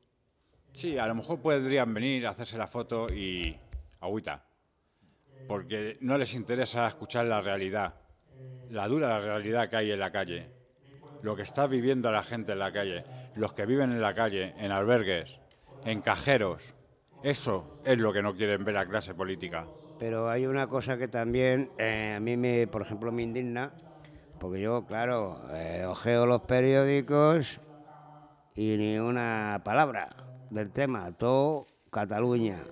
sí, a lo mejor podrían venir a hacerse la foto y agüita. Porque no les interesa escuchar la realidad, la dura realidad que hay en la calle, lo que está viviendo la gente en la calle, los que viven en la calle, en albergues, en cajeros. Eso es lo que no quieren ver la clase política. Pero hay una cosa que también eh, a mí, me, por ejemplo, me indigna, porque yo, claro, eh, ojeo los periódicos y ni una palabra del tema, todo Cataluña.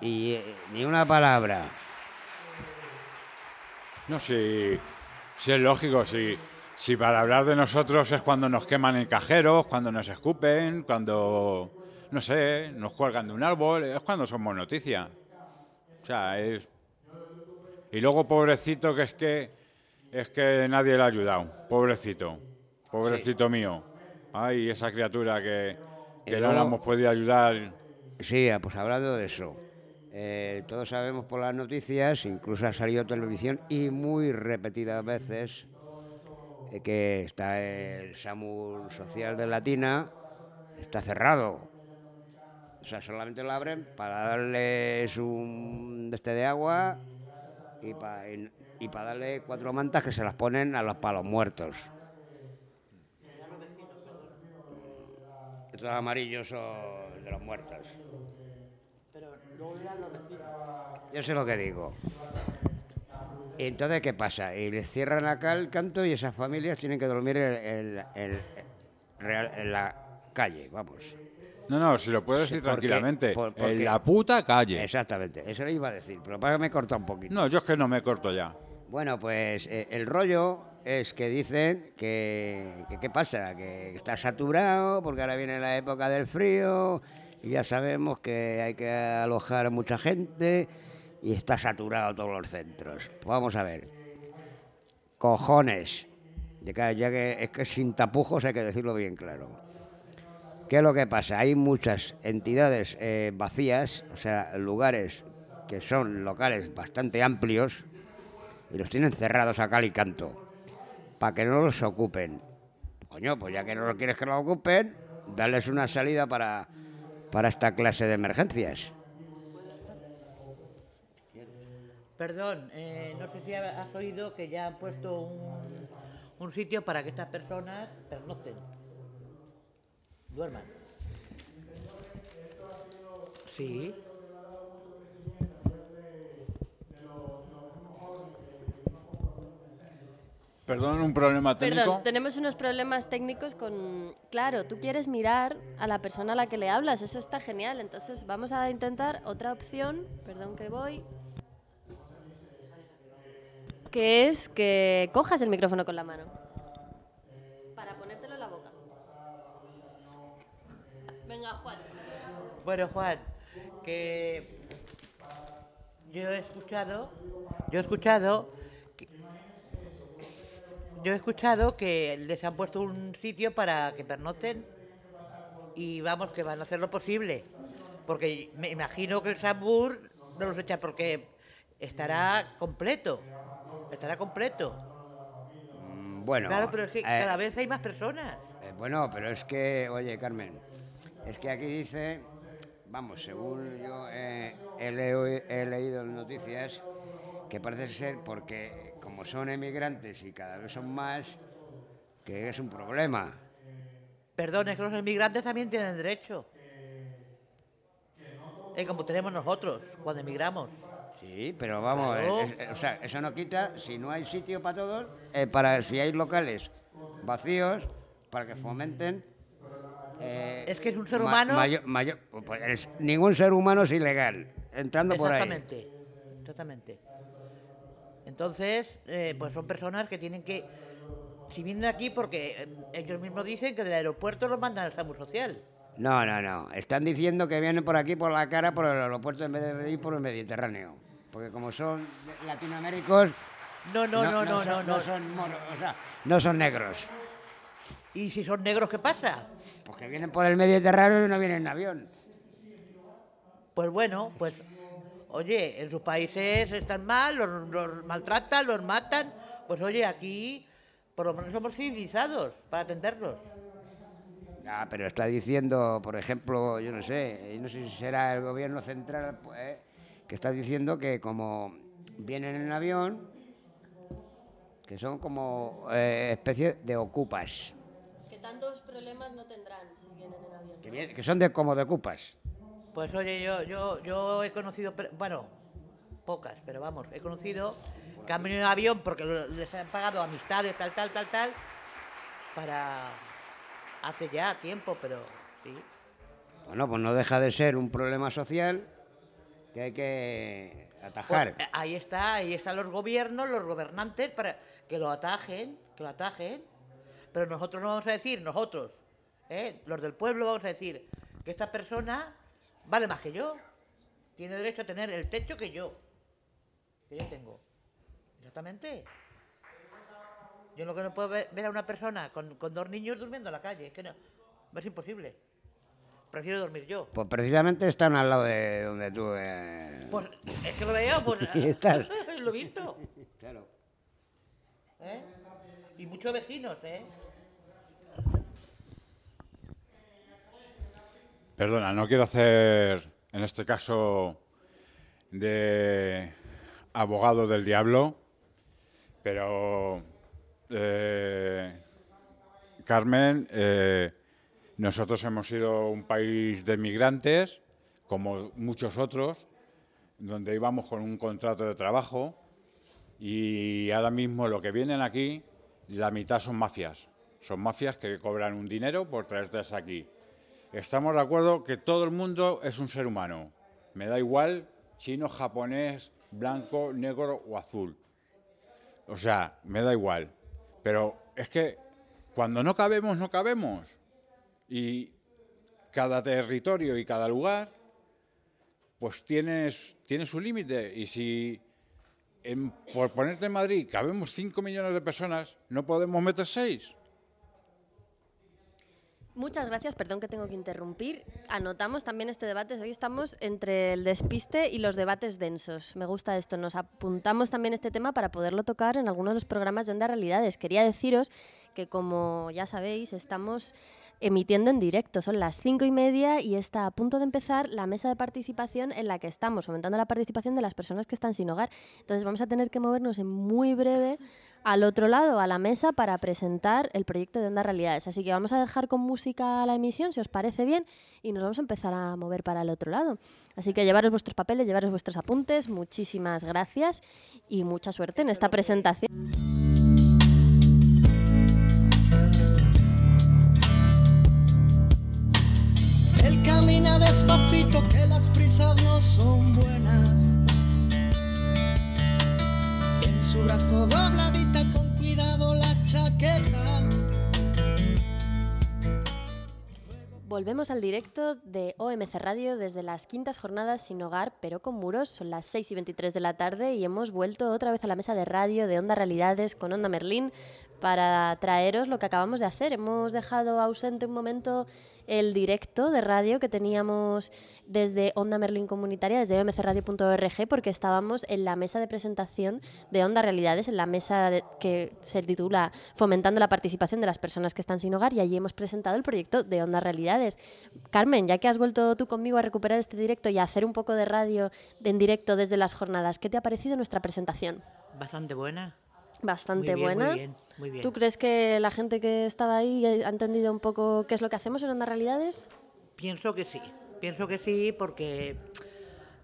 Y eh, ni una palabra. No, si, si es lógico, si, si para hablar de nosotros es cuando nos queman en cajeros, cuando nos escupen, cuando, no sé, nos cuelgan de un árbol, es cuando somos noticia. O sea, es... Y luego, pobrecito, que es que es que nadie le ha ayudado. Pobrecito. Pobrecito mío. Ay, esa criatura que, que no la hemos podido ayudar. Sí, ah, pues hablando de eso. eh, todos sabemos por las noticias, incluso ha salido televisión y muy repetidas veces, eh, que está el SAMUR social de Latina, está cerrado. O sea, solamente lo abren para darles un este de agua y para y, para darle cuatro mantas que se las ponen a los palos muertos. Estos amarillos son de los muertos. Yo sé lo que digo. Y entonces, ¿qué pasa? Y les cierran acá el canto y esas familias tienen que dormir en, en- en- real- en la calle, vamos. No, no, si lo puedo decir porque- tranquilamente. por- porque- en la puta calle. Exactamente, eso lo iba a decir, pero para que me corta un poquito. No, yo es que no me corto ya. Bueno, pues eh, el rollo es que dicen que, que qué pasa, que está saturado porque ahora viene la época del frío y ya sabemos que hay que alojar a mucha gente y está saturado todos los centros. Vamos a ver. Cojones. Ya que es que sin tapujos hay que decirlo bien claro. ¿Qué es lo que pasa? Hay muchas entidades eh, vacías, o sea, lugares que son locales bastante amplios, y los tienen cerrados a cal y canto para que no los ocupen. Coño, pues ya que no lo quieres que lo ocupen, darles una salida para, para esta clase de emergencias. Perdón, eh, no sé si ha- has oído que ya han puesto un, un sitio para que estas personas pernocten. Duerman. Sí. Perdón, un problema técnico. Perdón, tenemos unos problemas técnicos con... Claro, tú quieres mirar a la persona a la que le hablas, eso está genial. Entonces vamos a intentar otra opción, perdón que voy, que es que cojas el micrófono con la mano. Para ponértelo en la boca. Venga, Juan. Bueno, Juan, que yo he escuchado, yo he escuchado, que- yo he escuchado que les han puesto un sitio para que pernocten y vamos que van a hacer lo posible, porque me imagino que el Sambur no los echa porque estará completo, estará completo. Bueno, claro, pero es que eh, cada vez hay más personas. eh, bueno, pero es que, oye, Carmen, es que aquí dice, vamos, según yo eh, he, leo- he leído en noticias, que parece ser porque como son emigrantes y cada vez son más, que es un problema. Perdón, es que los inmigrantes también tienen derecho. Es como tenemos nosotros cuando emigramos. Sí, pero vamos, Claro. es- es- o sea, eso no quita, si no hay sitio para todos, eh, para si hay locales vacíos, para que fomenten. Eh, Es que es un ser ma- humano- mayo- mayo- pues es- ningún ser humano es ilegal, entrando por ahí. Exactamente, exactamente. Entonces, eh, pues son personas que tienen que, si vienen aquí porque eh, ellos mismos dicen que del aeropuerto los mandan al SAMUR social. No, no, no. Están diciendo que vienen por aquí, por la cara, por el aeropuerto, en vez de ir por el Mediterráneo. Porque como son latinoaméricos... No, no, no, no, son, no, no. son moros, o sea, no son negros. ¿Y si son negros qué pasa? Pues que vienen por el Mediterráneo y no vienen en avión. Pues bueno, pues, oye, en sus países están mal, los, los maltratan, los matan. Pues oye, aquí por lo menos somos civilizados para atenderlos. Ah, pero está diciendo, por ejemplo, yo no sé, no sé si será el gobierno central, pues, que está diciendo que como vienen en avión, que son como eh, especie de ocupas, tantos problemas no tendrán si vienen en avión. que, son de como de ocupas. Pues oye, yo, yo, yo he conocido, bueno, pocas, pero vamos, he conocido que han venido en avión porque les han pagado amistades, tal, tal, tal, tal, para hace ya tiempo, pero sí. Bueno, pues no deja de ser un problema social que hay que atajar. Pues, eh, ahí está, ahí están los gobiernos, los gobernantes, para que lo atajen, que lo atajen. Pero nosotros no vamos a decir, nosotros, ¿eh? los del pueblo, vamos a decir que esta persona vale más que yo. Tiene derecho a tener el techo que yo, que yo tengo. Exactamente. Yo lo que no puedo ver, a una persona con, con dos niños durmiendo en la calle, es que no, es imposible. Prefiero dormir yo. Pues precisamente están al lado de donde tú... eh, Pues es que lo veo, pues Y estás. lo he visto. Claro. ¿eh? Y muchos vecinos, ¿eh? Perdona, no quiero hacer en este caso de abogado del diablo, pero eh, Carmen, eh, nosotros hemos sido un país de migrantes, como muchos otros, donde íbamos con un contrato de trabajo y ahora mismo lo que vienen aquí, la mitad son mafias. Son mafias que cobran un dinero por traerte hasta aquí. Estamos de acuerdo que todo el mundo es un ser humano. Me da igual chino, japonés, blanco, negro o azul. O sea, me da igual. Pero es que cuando no cabemos, no cabemos. Y cada territorio y cada lugar, pues tienes, tiene su límite. Y si por ponerte en Madrid cabemos 5 millones de personas, no podemos meter 6. Muchas gracias, perdón que tengo que interrumpir. Anotamos también este debate. Hoy estamos entre el despiste y los debates densos. Me gusta esto. Nos apuntamos también este tema para poderlo tocar en algunos de los programas de Onda Realidades. Quería deciros que, como ya sabéis, estamos emitiendo en directo. Son las cinco y media y está a punto de empezar la mesa de participación en la que estamos fomentando la participación de las personas que están sin hogar. Entonces vamos a tener que movernos en muy breve al otro lado, a la mesa, para presentar el proyecto de Onda Realidades. Así que vamos a dejar con música la emisión, si os parece bien, y nos vamos a empezar a mover para el otro lado. Así que llevaros vuestros papeles, llevaros vuestros apuntes. Muchísimas gracias y mucha suerte en esta presentación. Despacito, que las prisas no son buenas. En su brazo dobladita, con cuidado la chaqueta. Volvemos al directo de OMC Radio desde las quintas jornadas sin hogar, pero con muros. Son las 6 y 23 de la tarde y hemos vuelto otra vez a la mesa de radio de Onda Realidades con Onda Merlín para traeros lo que acabamos de hacer. Hemos dejado ausente un momento el directo de radio que teníamos desde Onda Merlín Comunitaria, desde omcradio.org, porque estábamos en la mesa de presentación de Onda Realidades, en la mesa de- que se titula Fomentando la participación de las personas que están sin hogar, y allí hemos presentado el proyecto de Onda Realidades. Carmen, ya que has vuelto tú conmigo a recuperar este directo y a hacer un poco de radio en directo desde las jornadas, ¿qué te ha parecido nuestra presentación? Bastante buena. Bastante Muy bien, muy buena. bien, muy bien. ¿Tú crees que la gente que estaba ahí ha entendido un poco qué es lo que hacemos en Onda Realidades? Pienso que sí, pienso que sí, porque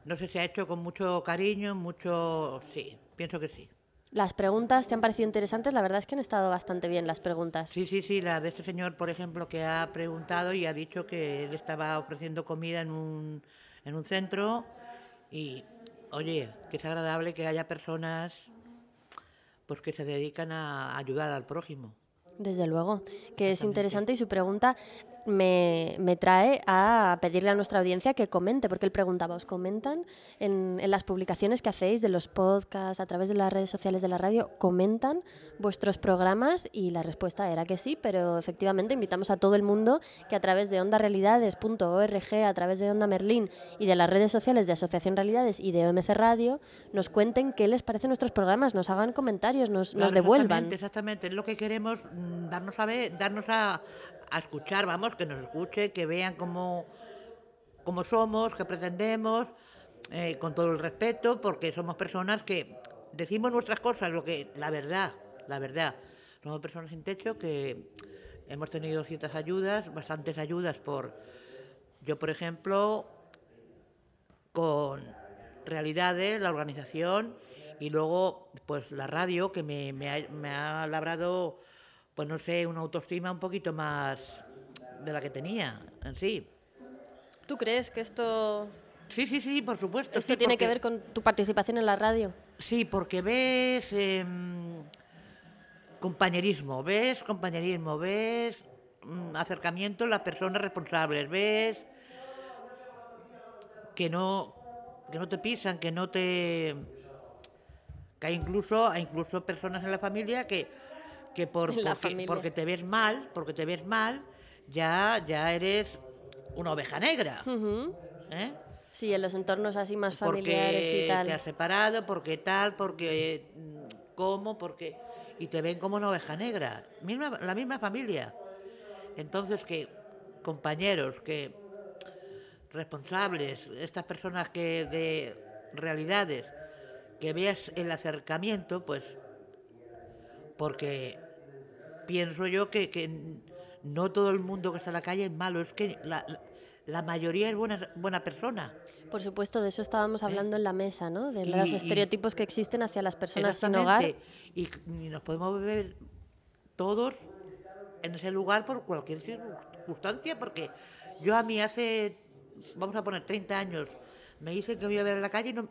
no sé si ha hecho con mucho cariño, mucho... Sí, pienso que sí. Las preguntas te han parecido interesantes, la verdad es que han estado bastante bien las preguntas. Sí, sí, sí, la de este señor, por ejemplo, que ha preguntado y ha dicho que él estaba ofreciendo comida en un, en un centro y, oye, que es agradable que haya personas pues que se dedican a ayudar al prójimo. Desde luego, que es interesante y su pregunta me, me trae a pedirle a nuestra audiencia que comente, porque él preguntaba, ¿os comentan en, en las publicaciones que hacéis de los podcasts, a través de las redes sociales de la radio, comentan vuestros programas? Y la respuesta era que sí, pero efectivamente invitamos a todo el mundo que a través de ondarealidades.org, a través de Onda Merlín y de las redes sociales de Asociación Realidades y de OMC Radio, nos cuenten qué les parecen nuestros programas, nos hagan comentarios, nos, nos devuelvan. Exactamente, exactamente, es lo que queremos, mm, darnos a ver, darnos a, a escuchar, vamos, que nos escuche, que vean cómo, cómo somos, qué pretendemos, eh, con todo el respeto, porque somos personas que decimos nuestras cosas, lo que, la verdad, la verdad. Somos personas sin techo que hemos tenido ciertas ayudas, bastantes ayudas por, yo por ejemplo, con realidades, la organización y luego pues la radio que me, me ha, me ha labrado, pues no sé, una autoestima un poquito más de la que tenía en sí. ¿Tú crees que esto, Sí, sí, sí, por supuesto. esto sí, tiene que ver con tu participación en la radio? Sí, porque ves em, compañerismo, ves compañerismo, ves mm, acercamiento a las personas responsables, ves que no, que no te pisan, que no te... que hay incluso, hay incluso personas en la familia que, que por, porque, porque te ves mal, porque te ves mal, ya, ya eres una oveja negra. ¿eh? Sí, en los entornos así más porque familiares y tal. te has separado, porque tal, porque mm, cómo, porque y te ven como una oveja negra, misma, la misma familia. Entonces que compañeros, que responsables, estas personas que de realidades, que veas el acercamiento, pues porque pienso yo que, que no todo el mundo que está en la calle es malo, es que la, la mayoría es buena, buena persona. Por supuesto, de eso estábamos hablando en la mesa, ¿no? De Y- los y- estereotipos que existen hacia las personas sin hogar. Y, y nos podemos ver todos en ese lugar por cualquier circunstancia, porque yo a mí hace, vamos a poner 30 años, me dicen que voy a ver en la calle y no,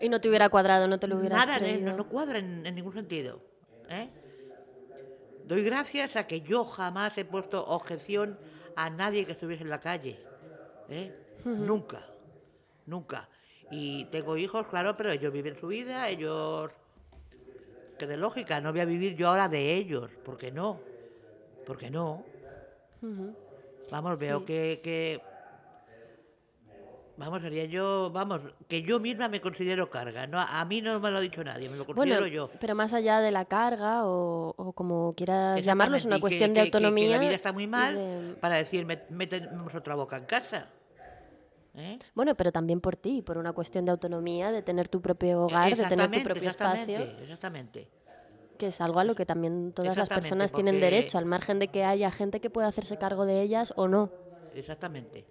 Y no te hubiera cuadrado, no te lo hubieras nada, ¿eh? creído. no, no cuadra en, en ningún sentido. ¿eh? Doy gracias a que yo jamás he puesto objeción a nadie que estuviese en la calle. ¿eh? Nunca, nunca. Y tengo hijos, claro, pero ellos viven su vida, ellos... Que de lógica, no voy a vivir yo ahora de ellos, ¿por qué no? ¿Por qué no? Vamos, veo Sí. que, que- Vamos, sería yo, vamos, que yo misma me considero carga. No, a mí no me lo ha dicho nadie, me lo considero Bueno, yo. pero más allá de la carga o, o como quieras llamarlo, es una y que- cuestión de que- que- que autonomía. la vida está muy mal de- para decir, "Met- metemos otra boca en casa. ¿eh? Bueno, pero también por ti, por una cuestión de autonomía, de tener tu propio hogar, de tener tu Exactamente, propio espacio, exactamente, Exactamente. que es algo a lo que también todas las personas tienen derecho, al margen de que haya gente que pueda hacerse cargo de ellas o no. Exactamente.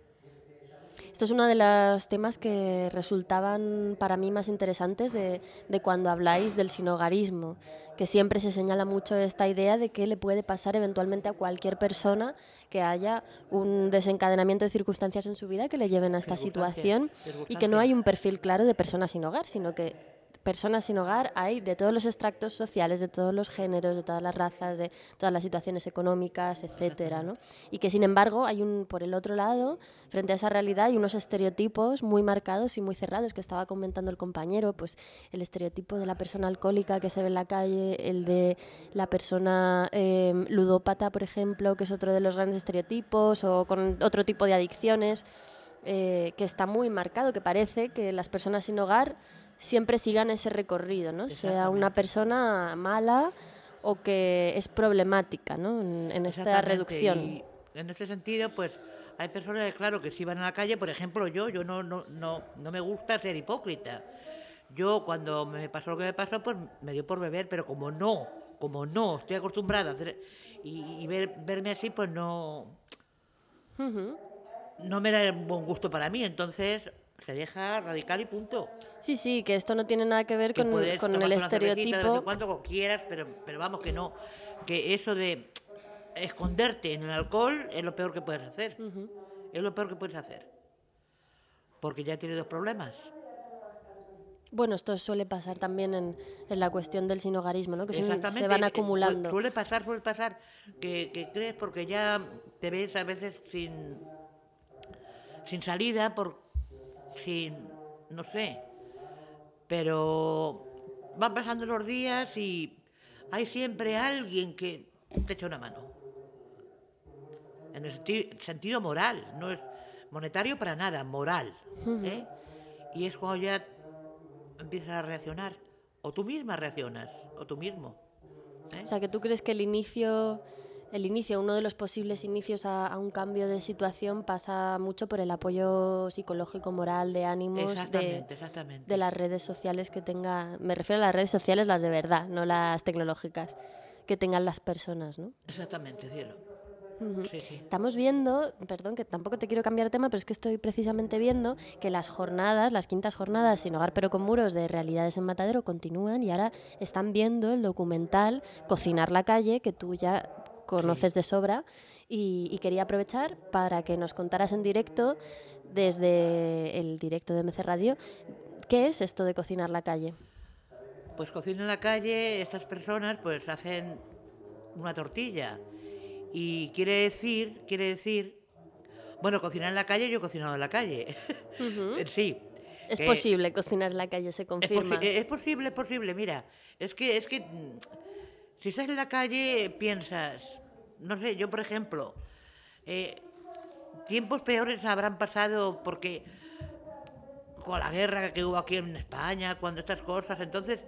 Esto es uno de los temas que resultaban para mí más interesantes de, de cuando habláis del sinogarismo, que siempre se señala mucho esta idea de que le puede pasar eventualmente a cualquier persona que haya un desencadenamiento de circunstancias en su vida que le lleven a esta situación y que no hay un perfil claro de persona sin hogar, sino que personas sin hogar hay de todos los extractos sociales, de todos los géneros, de todas las razas, de todas las situaciones económicas, etcétera, ¿no? Y que sin embargo hay un por el otro lado, frente a esa realidad hay unos estereotipos muy marcados y muy cerrados que estaba comentando el compañero, pues el estereotipo de la persona alcohólica que se ve en la calle, el de la persona eh, ludópata, por ejemplo, que es otro de los grandes estereotipos, o con otro tipo de adicciones eh, que está muy marcado, que parece que las personas sin hogar siempre sigan ese recorrido, ¿no? Sea una persona mala o que es problemática, ¿no? En, en esta reducción. y en este sentido, pues hay personas que, claro, que si van a la calle, por ejemplo, yo, yo no, no, no, no me gusta ser hipócrita. Yo cuando me pasó lo que me pasó, pues me dio por beber, pero como no, como no, estoy acostumbrada a hacer y, y ver- verme así, pues no, Ujú. no me da buen gusto para mí. Entonces se deja radical y punto. Sí, sí, que esto no tiene nada que ver Que con, con el estereotipo. cuando quieras, pero, pero vamos que no. Que eso de esconderte en el alcohol es lo peor que puedes hacer. Ujú. Es lo peor que puedes hacer. Porque ya tienes dos problemas. Bueno, esto suele pasar también en, en la cuestión del sinogarismo, ¿no? Que se van eh, acumulando. su- Suele pasar, suele pasar que, que crees porque ya te ves a veces sin, sin salida, por, sin, no sé. Pero van pasando los días y hay siempre alguien que te echa una mano. En el senti- sentido moral, no es monetario para nada, moral. ¿eh? Y es cuando ya empiezas a reaccionar. O tú misma reaccionas, o tú mismo. ¿eh? O sea, que tú crees que el inicio, el inicio, uno de los posibles inicios a, a un cambio de situación pasa mucho por el apoyo psicológico, moral, de ánimos, de, Exactamente, exactamente. de las redes sociales que tenga. Me refiero a las redes sociales, las de verdad, no las tecnológicas, que tengan las personas, ¿no? Exactamente, cielo. Ujú. Sí, sí. Estamos viendo, perdón, que tampoco te quiero cambiar de tema, pero es que estoy precisamente viendo que las jornadas, las quintas jornadas sin hogar pero con muros de realidades en Matadero continúan y ahora están viendo el documental Cocinar la calle, que tú ya conoces de sobra, y, y quería aprovechar para que nos contaras en directo, desde el directo de MC Radio, qué es esto de Cocinar la calle. Pues cocina en la calle, estas personas pues hacen una tortilla. Y quiere decir, quiere decir, bueno, cocinar en la calle, yo he cocinado en la calle. Ujú. sí. Es que- posible cocinar en la calle, se Es, confirma. posi- es posible, es posible, mira. Es que, es que si estás en la calle, piensas, no sé, yo por ejemplo, eh, tiempos peores habrán pasado porque con la guerra que hubo aquí en España, cuando estas cosas, entonces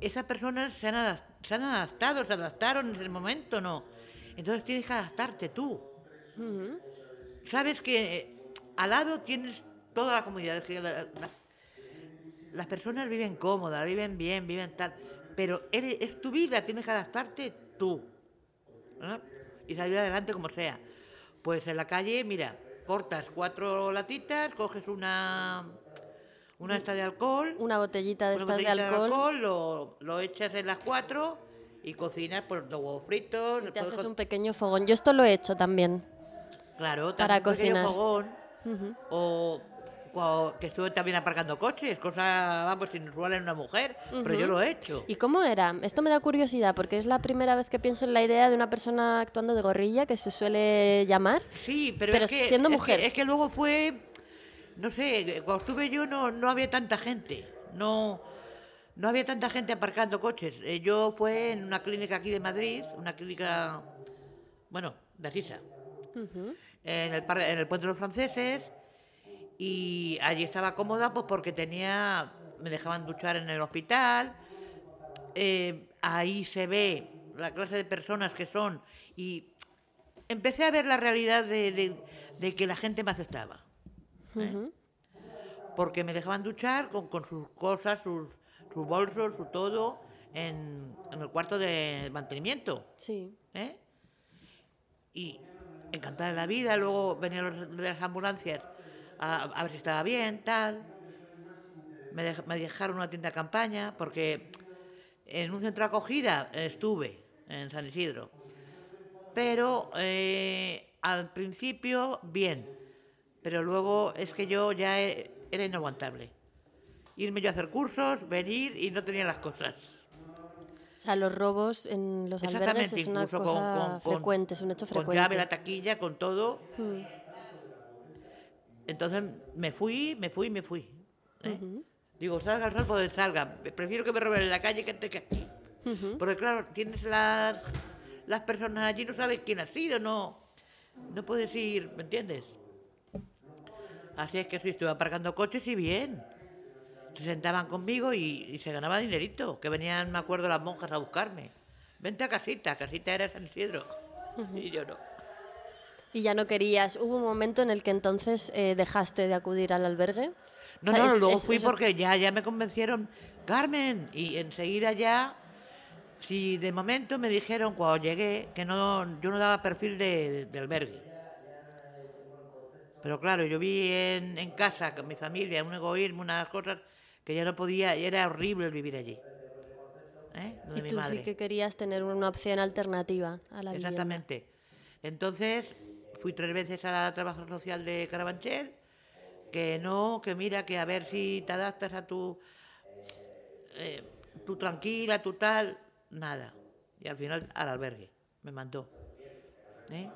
esas personas se han, adap- se han adaptado, se adaptaron en el momento, ¿no? Entonces tienes que adaptarte tú. Sabes que eh, al lado tienes toda la comunidad, que la- la- las personas viven cómodas, viven bien, viven tal, pero eres- es tu vida, tienes que adaptarte tú. ¿no? Y salir adelante como sea. Pues en la calle, mira, cortas cuatro latitas, coges una una esta de alcohol, Una botellita de una estas de botellita alcohol. lo, lo echas en las cuatro y cocinas pues dos huevos fritos. Te puedes haces un pequeño fogón. Yo esto lo he hecho también. Claro, para también un pequeño cocinar. fogón, o que estuve también aparcando coches, cosa, vamos, inusual en una mujer, pero yo lo he hecho. ¿Y cómo era? Esto me da curiosidad porque es la primera vez que pienso en la idea de una persona actuando de gorrilla, que se suele llamar. Sí, pero, Pero es que, siendo es que- mujer. Es que, luego fue, no sé, cuando estuve yo no, no había tanta gente, no, no había tanta gente aparcando coches. Eh, yo fue en una clínica aquí de Madrid, una clínica, bueno, de Asisa, Ujú. en el, en el puente de los franceses, y allí estaba cómoda pues porque tenía, me dejaban duchar en el hospital, eh, ahí se ve la clase de personas que son y empecé a ver la realidad de, de- de que la gente me aceptaba. ¿eh? Porque me dejaban duchar con, con sus cosas, sus, sus bolsos, su todo, en, en el cuarto de mantenimiento. Sí. ¿eh? Y encantada de la vida, luego venían los las ambulancias a, a ver si estaba bien, tal. Me, dej- me dejaron una tienda de campaña, porque en un centro de acogida estuve, en San Isidro. Pero eh, al principio, bien. Pero luego es que yo ya e- era inaguantable. Irme yo a hacer cursos, venir y no tenía las cosas. O sea, los robos en los albergues es una cosa con, con- con- frecuente, es un hecho con frecuente. llave, la taquilla, con todo. Mm. Entonces me fui, me fui, me fui. ¿eh? Digo, salga el sol donde salga. Prefiero que me roben en la calle que, que aquí. Ujú. Porque claro, tienes las, las personas allí, no sabes quién ha sido, no, no puedes ir, ¿me entiendes? Así es que sí, estuve aparcando coches y bien. Se sentaban conmigo y, y se ganaba dinerito, que venían, me acuerdo, las monjas a buscarme. Vente a casita, casita era San Isidro. Y yo no. Y ya no querías. ¿Hubo un momento en el que entonces eh, dejaste de acudir al albergue? No, O sea, no, es- luego es- fui es- porque ya, ya me convencieron, Carmen, y enseguida ya, si de momento me dijeron cuando llegué que no, yo no daba perfil de, de albergue. Pero claro, yo vi en, en casa con mi familia un egoísmo, unas cosas que ya no podía, y era horrible vivir allí. ¿Eh? Y tú sí que querías tener una opción alternativa a la vivienda. Exactamente. Entonces, fui tres veces a la trabajo social de Carabanchel, que no, que mira, que a ver si te adaptas a tu, eh, tu tranquila, tu tal, nada. Y al final al albergue me mandó. ¿eh?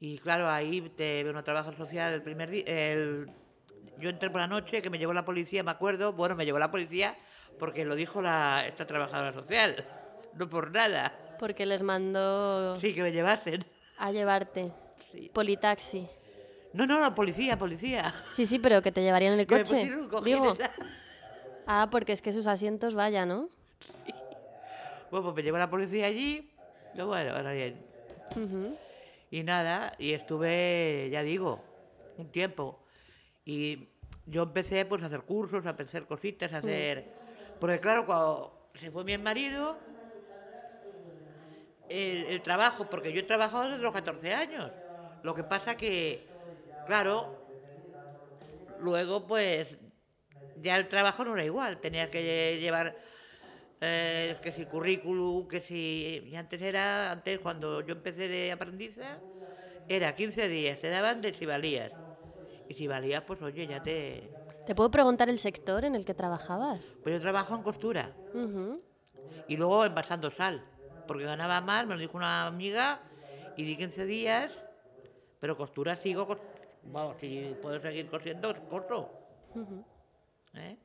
Y claro, ahí te veo una trabajo social el primer día. yo entré por la noche, que me llevó la policía, me acuerdo. Bueno, me llevó la policía porque lo dijo la, esta trabajadora social, no por nada. Porque les mandó Sí, que me llevasen. a llevarte. Politaxi. No, no, no, policía, policía. Sí, sí, pero que te llevarían en el coche. Digo. Ah, porque es que sus asientos vaya, ¿no? Bueno, pues me llevó la policía allí. Y bueno, ahora bien. Y nada, y estuve, ya digo, un tiempo. Y yo empecé pues a hacer cursos, a hacer cositas, a hacer... Porque claro, cuando se fue mi marido, el, el trabajo, porque yo he trabajado desde los 14 años. Lo que pasa que, claro, luego pues ya el trabajo no era igual. Tenía que llevar eh, que si currículum, que si... Y antes era, antes cuando yo empecé de aprendiza, era 15 días, te daban de si valías. Y si valías, pues oye, ya te... ¿Te puedo preguntar el sector en el que trabajabas? Pues yo trabajo en costura y luego envasando sal, porque ganaba más, me lo dijo una amiga, y di 15 días, pero costura sigo, vamos, si puedo seguir cosiendo, coso. Ujú. ¿eh?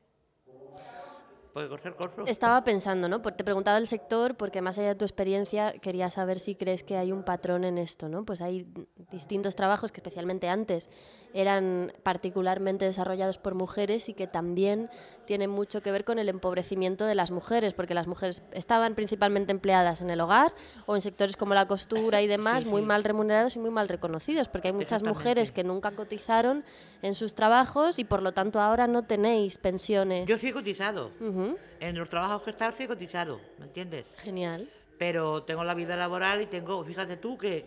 Porque coser coso. Estaba pensando, ¿no? Te preguntaba el sector porque más allá de tu experiencia quería saber si crees que hay un patrón en esto, ¿no? Pues hay distintos trabajos que especialmente antes eran particularmente desarrollados por mujeres y que también tienen mucho que ver con el empobrecimiento de las mujeres, porque las mujeres estaban principalmente empleadas en el hogar o en sectores como la costura y demás, muy mal remunerados y muy mal reconocidos, porque hay muchas mujeres que nunca cotizaron en sus trabajos y por lo tanto ahora no tenéis pensiones. Yo sí he cotizado. Ujú. En los trabajos que he estado sí he cotizado, ¿me entiendes? Genial. Pero tengo la vida laboral y tengo, fíjate tú, que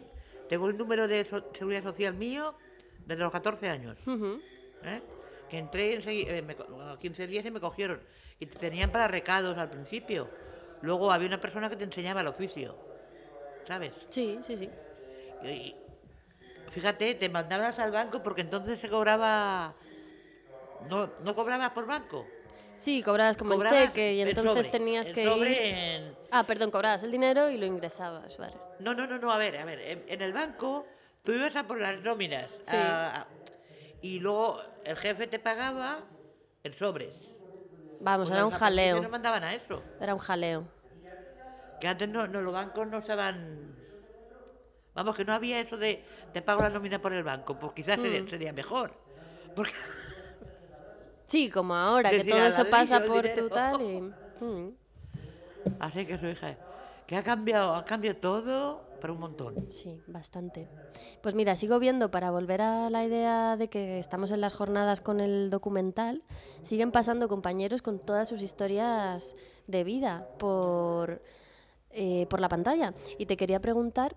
tengo el número de so- seguridad social mío desde los 14 años. Ujú. ¿eh? Que entré ensegui- eh, me co- a 15 días y me cogieron. Y te tenían para recados al principio. Luego había una persona que te enseñaba el oficio. ¿Sabes? Sí, sí, sí. Y, y fíjate, te mandabas al banco porque entonces se cobraba. No, no cobrabas por banco. Sí, cobrabas como Cobrabas el cheque y entonces sobre, tenías que sobre ir... en- Ah, perdón, cobrabas el dinero y lo ingresabas, vale. No, no, no, no, a ver, a ver. En, en el banco tú ibas a por las nóminas. Sí. a- a- y luego el jefe te pagaba en sobres. Vamos, era un jaleo. No mandaban a eso. Era un jaleo. Que antes no, no, los bancos no estaban. Vamos, que no había eso de te pago la nómina por el banco. Pues quizás sería, Mm. sería mejor. Porque Sí, como ahora, que todo eso pasa por dinero. tu tal y... Mm. Así que su hija. Que ha cambiado, ha cambiado todo, pero un montón. Sí, bastante. Pues mira, sigo viendo, para volver a la idea de que estamos en las jornadas con el documental, siguen pasando compañeros con todas sus historias de vida por, eh, por la pantalla. Y te quería preguntar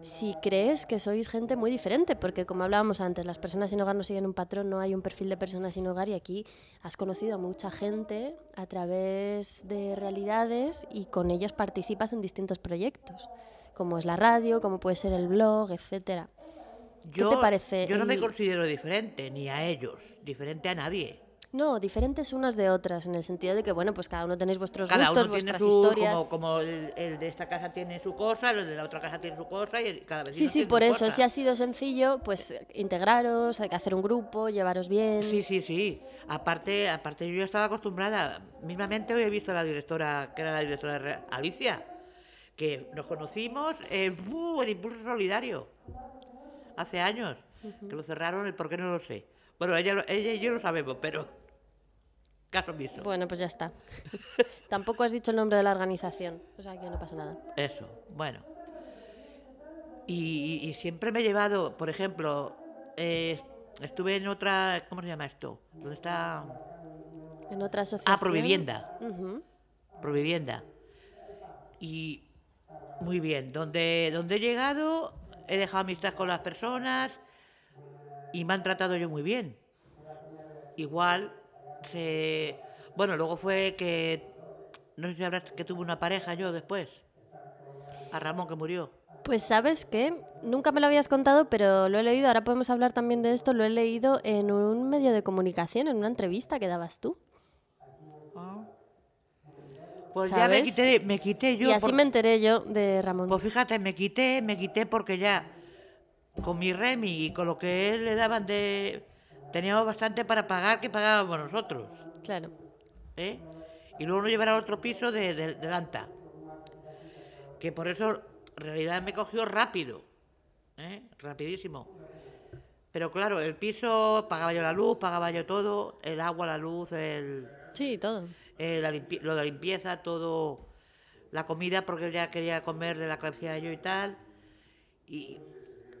si crees que sois gente muy diferente, porque como hablábamos antes, las personas sin hogar no siguen un patrón, no hay un perfil de personas sin hogar y aquí has conocido a mucha gente a través de realidades y con ellos participas en distintos proyectos, como es la radio, como puede ser el blog, etcétera. ¿Qué Yo, te parece? Yo no me considero diferente, ni a ellos, diferente a nadie. No, diferentes unas de otras, en el sentido de que, bueno, pues cada uno tenéis vuestros Cada gustos, uno tiene vuestras su. historias. Como, como el, el de esta casa tiene su cosa, el de la otra casa tiene su cosa, y el- cada vez Sí, sí, por eso, si ha sido sencillo, pues integraros, hay que hacer un grupo, llevaros bien. Sí, sí, sí. Aparte, aparte yo ya estaba acostumbrada. Mismamente hoy he visto a la directora, que era la directora de Alicia, que nos conocimos en ¡uh! el Impulso Solidario. Hace años. Que lo cerraron, el por qué no lo sé. Bueno, ella, ella y yo lo sabemos, pero... Caso omiso. Bueno, pues ya está. Tampoco has dicho el nombre de la organización, o sea que no pasa nada. Eso, bueno. Y, y- y siempre me he llevado, por ejemplo, eh, estuve en otra, ¿cómo se llama esto? ¿Dónde está? En otra asociación. Ah, Provivienda. Ujú. Provivienda. Y muy bien, donde, donde he llegado, he dejado amistad con las personas y me han tratado yo muy bien. Igual, se... bueno, luego fue que, no sé si habrás que tuve una pareja yo después, a Ramón que murió. Pues sabes que nunca me lo habías contado, pero lo he leído, ahora podemos hablar también de esto, lo he leído en un medio de comunicación, en una entrevista que dabas tú. Pues ya me quité, me quité yo. y así por- me enteré yo de Ramón. Pues fíjate, me quité, me quité porque ya con mi Remy y con lo que él le daban de... Teníamos bastante para pagar que pagábamos nosotros. Claro. ¿eh? Y luego nos llevaron a otro piso de, de, de Lanta. Que por eso en realidad me cogió rápido. ¿eh? Rapidísimo. Pero claro, el piso pagaba yo la luz, pagaba yo todo, el agua, la luz, el, Sí, todo. Eh, la lo de la limpieza, todo, la comida, porque ya quería comer de la que hacía yo y tal. Y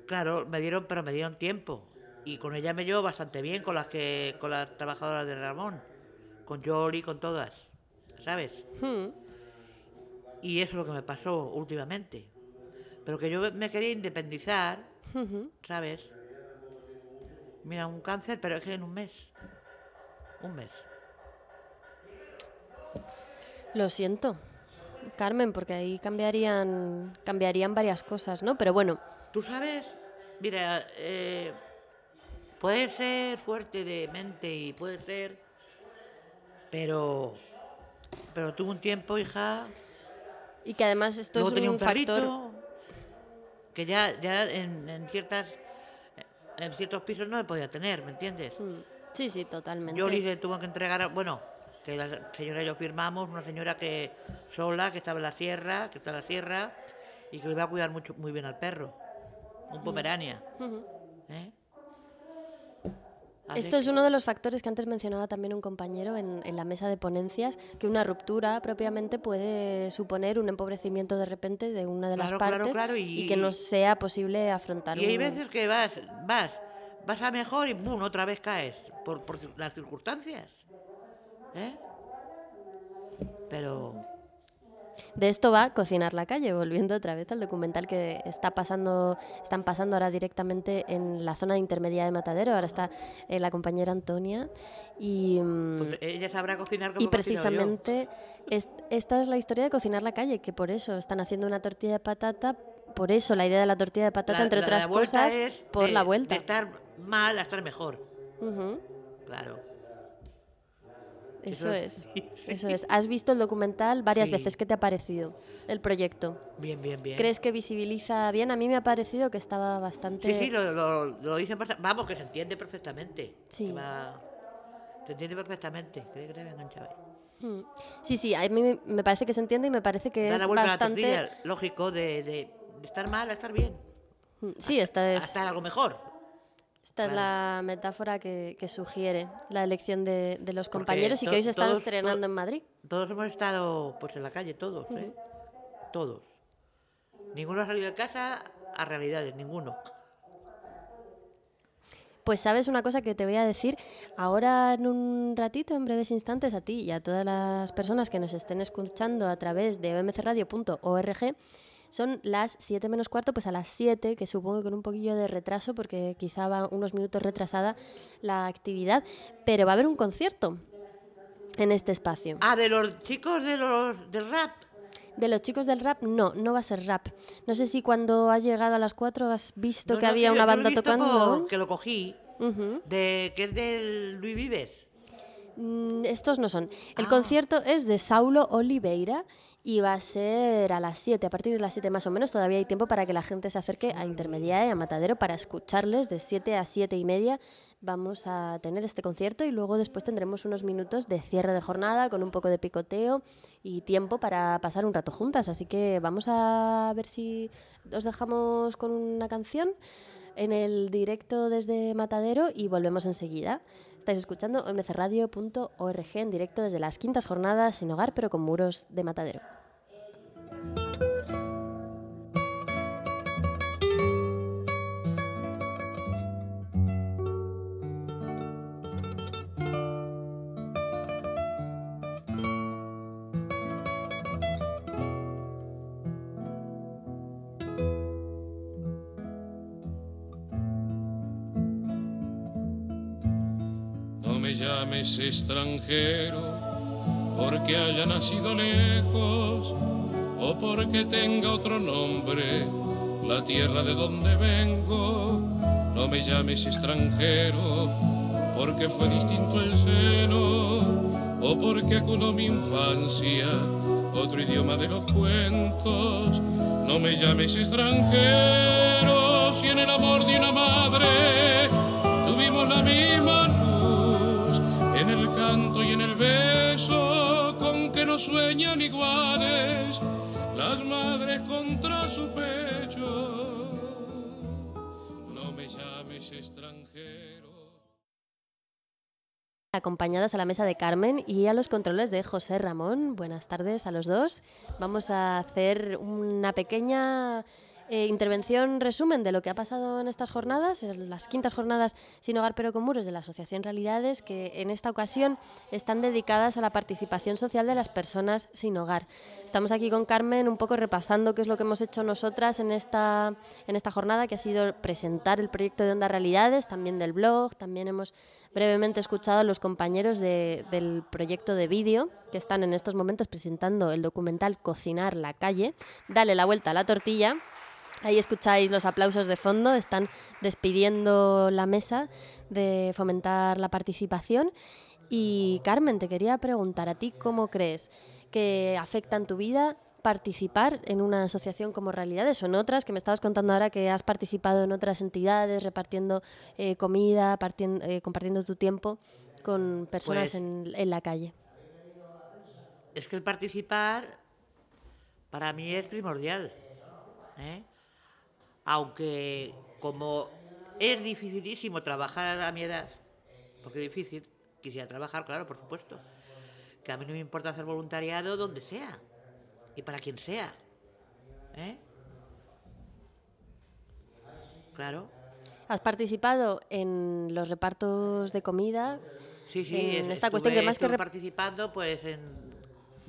claro, me dieron, pero me dieron tiempo. Y con ella me llevo bastante bien, con las que, con las trabajadoras de Ramón, con Yoli, con todas, ¿sabes? Hmm. Y eso es lo que me pasó últimamente. Pero que yo me quería independizar. ¿sabes? Mira, un cáncer, pero es que en un mes. Un mes. Lo siento, Carmen, porque ahí cambiarían, cambiarían varias cosas, ¿no? Pero bueno, Tú sabes, mira, eh, puede ser fuerte de mente y puede ser, pero, pero tuve un tiempo, hija, y que además esto luego es tenía un, un factor... que ya, ya en, en ciertas, en ciertos pisos no le podía tener, ¿me entiendes? Sí, sí, totalmente. Yo le tuvo que entregar, a- bueno, que la señora y yo firmamos, una señora que sola, que estaba en la sierra, que está en la sierra, y que le iba a cuidar mucho, muy bien al perro. Un pomerania. Ujú. ¿eh? Así Esto es uno de los factores que antes mencionaba también un compañero en, en la mesa de ponencias, que una ruptura propiamente puede suponer un empobrecimiento de repente de una de las Claro, claro, partes claro, y- que no sea posible afrontar Y hay veces que vas, vas, vas a mejor y ¡bum! otra vez caes por, por las circunstancias. ¿Eh? Pero De esto va Cocinar la calle, volviendo otra vez al documental que está pasando, están pasando ahora directamente en la zona intermedia de Matadero. Ahora está eh, la compañera Antonia y, mm, pues, ella sabrá cocinar como y precisamente es- esta es la historia de Cocinar la calle, que por eso están haciendo una tortilla de patata, por eso la idea de la tortilla de patata, La- entre la- otras la cosas, por de- la vuelta. De estar mal a estar mejor. Claro. Eso es, sí, eso es. ¿Has visto el documental varias Sí. veces? ¿Qué te ha parecido el proyecto? Bien, bien, bien. ¿Crees que visibiliza bien? A mí me ha parecido que estaba bastante... Sí, sí, lo, lo, lo bast- Vamos, que se entiende perfectamente. Sí. Va- Se entiende perfectamente. Creo que te había enganchado ahí. Mm. Sí, sí, a mí me- parece que se entiende y me parece que Da es la vuelta a la bastante... tortilla, lógico, de, de- estar mal a estar bien. Mm, Sí, esta es, Hasta algo mejor. Esta es la metáfora que, que sugiere la elección de, de los Porque compañeros y que hoy se están todos- estrenando en Madrid. Todos hemos estado pues en la calle, todos, ¿eh? Todos. Ninguno ha salido de casa a realidades, ninguno. Pues sabes una cosa que te voy a decir ahora en un ratito, en breves instantes, a ti y a todas las personas que nos estén escuchando a través de omcradio.org. Son las 7 menos cuarto, pues a las 7, que supongo que con un poquillo de retraso, porque quizá va unos minutos retrasada la actividad, pero va a haber un concierto en este espacio. Ah, de los chicos de los del rap. De los chicos del rap, no, no va a ser rap. No sé si cuando has llegado a las 4 has visto No, que no, había una banda tocando. que lo cogí, de, que es del Luis Vives. Mm, Estos no son. El Ah. concierto es de Saulo Oliveira y va a ser a las 7, a partir de las 7 más o menos. Todavía hay tiempo para que la gente se acerque a Intermedia y a Matadero para escucharles de 7 a 7 y media. Vamos a tener este concierto y luego después tendremos unos minutos de cierre de jornada con un poco de picoteo y tiempo para pasar un rato juntas. Así que vamos a ver si os dejamos con una canción en el directo desde Matadero y volvemos enseguida. Estáis escuchando mcradio.org en directo desde las quintas jornadas sin hogar pero con muros de Matadero. Llames extranjero porque haya nacido lejos o porque tenga otro nombre la tierra de donde vengo. No me llames extranjero porque fue distinto el seno o porque acunó mi infancia otro idioma de los cuentos. No me llames extranjero si en el amor de una madre Acompañadas a la mesa de Carmen y a los controles de José Ramón. Buenas tardes a los dos. Vamos a hacer una pequeña eh, intervención resumen de lo que ha pasado en estas jornadas, las quintas jornadas sin hogar pero con muros de la Asociación Realidades, que en esta ocasión están dedicadas a la participación social de las personas sin hogar. Estamos aquí con Carmen un poco repasando qué es lo que hemos hecho nosotras en esta, en esta jornada, que ha sido presentar el proyecto de Onda Realidades, también del blog, también hemos brevemente escuchado a los compañeros de- del proyecto de vídeo que están en estos momentos presentando el documental Cocinar la calle. Dale la vuelta a la tortilla. Ahí escucháis los aplausos de fondo, están despidiendo la mesa de fomentar la participación. Y Carmen, te quería preguntar a ti cómo crees que afecta en tu vida participar en una asociación como Realidades o en otras, que me estabas contando ahora que has participado en otras entidades, repartiendo eh, comida, eh, compartiendo tu tiempo con personas Pues- en, en la calle. es que el participar para mí es primordial. ¿eh? Aunque como es dificilísimo trabajar a mi edad, porque es difícil, quisiera trabajar, claro, por supuesto, que a mí no me importa hacer voluntariado donde sea y para quien sea. ¿eh? Claro. ¿Has participado en los repartos de comida? Sí, sí, En es- esta cuestión que más que participando pues en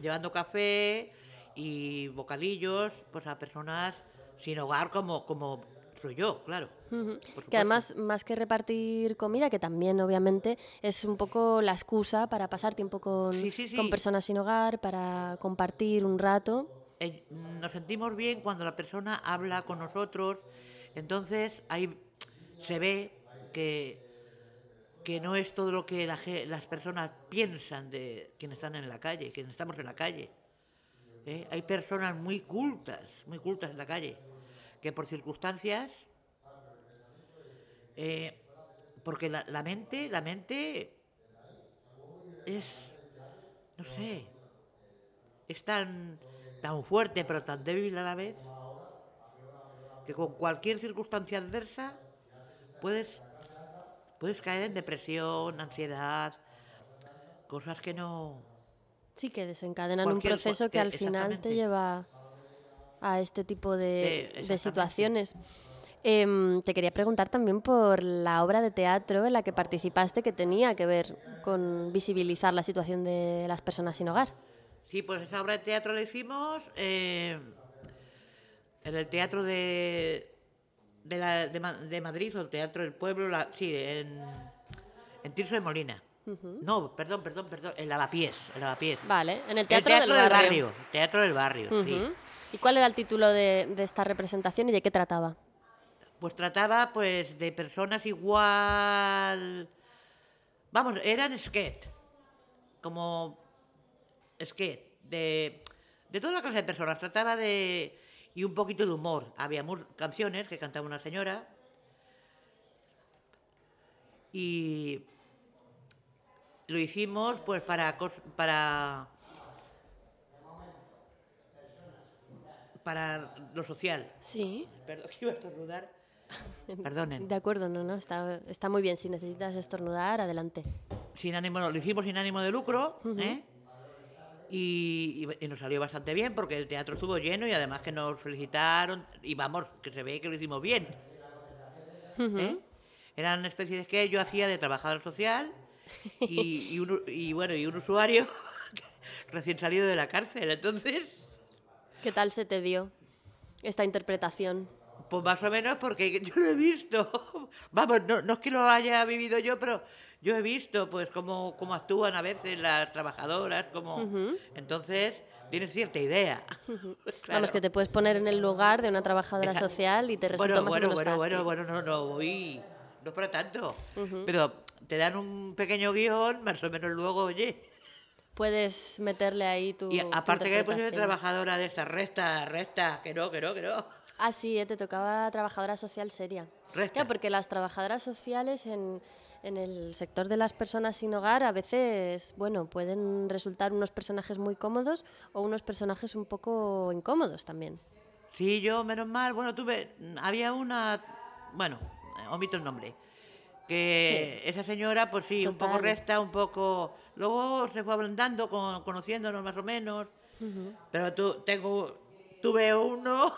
llevando café y bocadillos pues a personas sin hogar como como soy yo, claro. Que además, más que repartir comida, que también obviamente es un poco la excusa para pasar tiempo con, Sí, sí, sí. con personas sin hogar, para compartir un rato. Eh, nos sentimos bien cuando la persona habla con nosotros, entonces ahí se ve que, que no es todo lo que la las personas piensan de quienes están en la calle, quienes estamos en la calle. ¿Eh? Hay personas muy cultas, muy cultas en la calle, que por circunstancias, eh, porque la, la mente, la mente es, no sé, es tan, tan fuerte pero tan débil a la vez que con cualquier circunstancia adversa puedes, puedes caer en depresión, ansiedad, cosas que no... Sí, que desencadenan un proceso que al final te lleva a este tipo de, Eh, de situaciones. Em, te quería preguntar también por la obra de teatro en la que participaste que tenía que ver con visibilizar la situación de las personas sin hogar. Sí, pues esa obra de teatro la hicimos eh, en el Teatro de, de, la- de Ma- de Madrid o el Teatro del Pueblo, la- sí, en, en Tirso de Molina. No, perdón, perdón, perdón, en Lavapiés, en Lavapiés. Vale, en el El teatro, Teatro del del barrio. Barrio, Teatro del Barrio, sí. ¿Y cuál era el título de, de esta representación y de qué trataba? Pues trataba pues de personas igual... Vamos, eran sketch, como sketch, de, de toda la clase de personas. Trataba de... y un poquito de humor. Había canciones que cantaba una señora y lo hicimos pues para para para lo social. Sí. Perdón, que iba a estornudar. Perdonen. De acuerdo, no, no, está, está muy bien. Si necesitas estornudar, adelante. Sin ánimo, lo hicimos sin ánimo de lucro, ¿eh? Y, y- y nos salió bastante bien porque el teatro estuvo lleno y además que nos felicitaron y vamos, que se ve que lo hicimos bien. ¿eh? Era una especie de que yo hacía de trabajador social y, y un, y bueno, y un usuario recién salido de la cárcel. Entonces, ¿Qué tal se te dio esta interpretación? Pues más o menos porque yo lo he visto. Vamos, no, no es que lo haya vivido yo, pero yo he visto pues cómo, cómo actúan a veces las trabajadoras, como Ujú. entonces tienes cierta idea. Vamos, que te puedes poner en el lugar de una trabajadora Esa- social y te resulta bueno, más bueno, o menos bueno, fácil. bueno, bueno, no, no, voy, no es para tanto. Ujú. Pero te dan un pequeño guion, más o menos luego, oye. Puedes meterle ahí tu. Y tu aparte que pues eres interpretación. trabajadora de estas restas, restas, que no, que no, que no. Ah, sí, eh, te tocaba trabajadora social seria. Resta. Claro, porque las trabajadoras sociales en, en el sector de las personas sin hogar a veces, bueno, pueden resultar unos personajes muy cómodos o unos personajes un poco incómodos también. Sí, yo, menos mal, bueno, tuve, había una, bueno, omito el nombre, que esa señora, pues sí, un poco resta, un poco, luego se fue ablandando, con- conociéndonos más o menos, pero tú, tengo, tuve uno,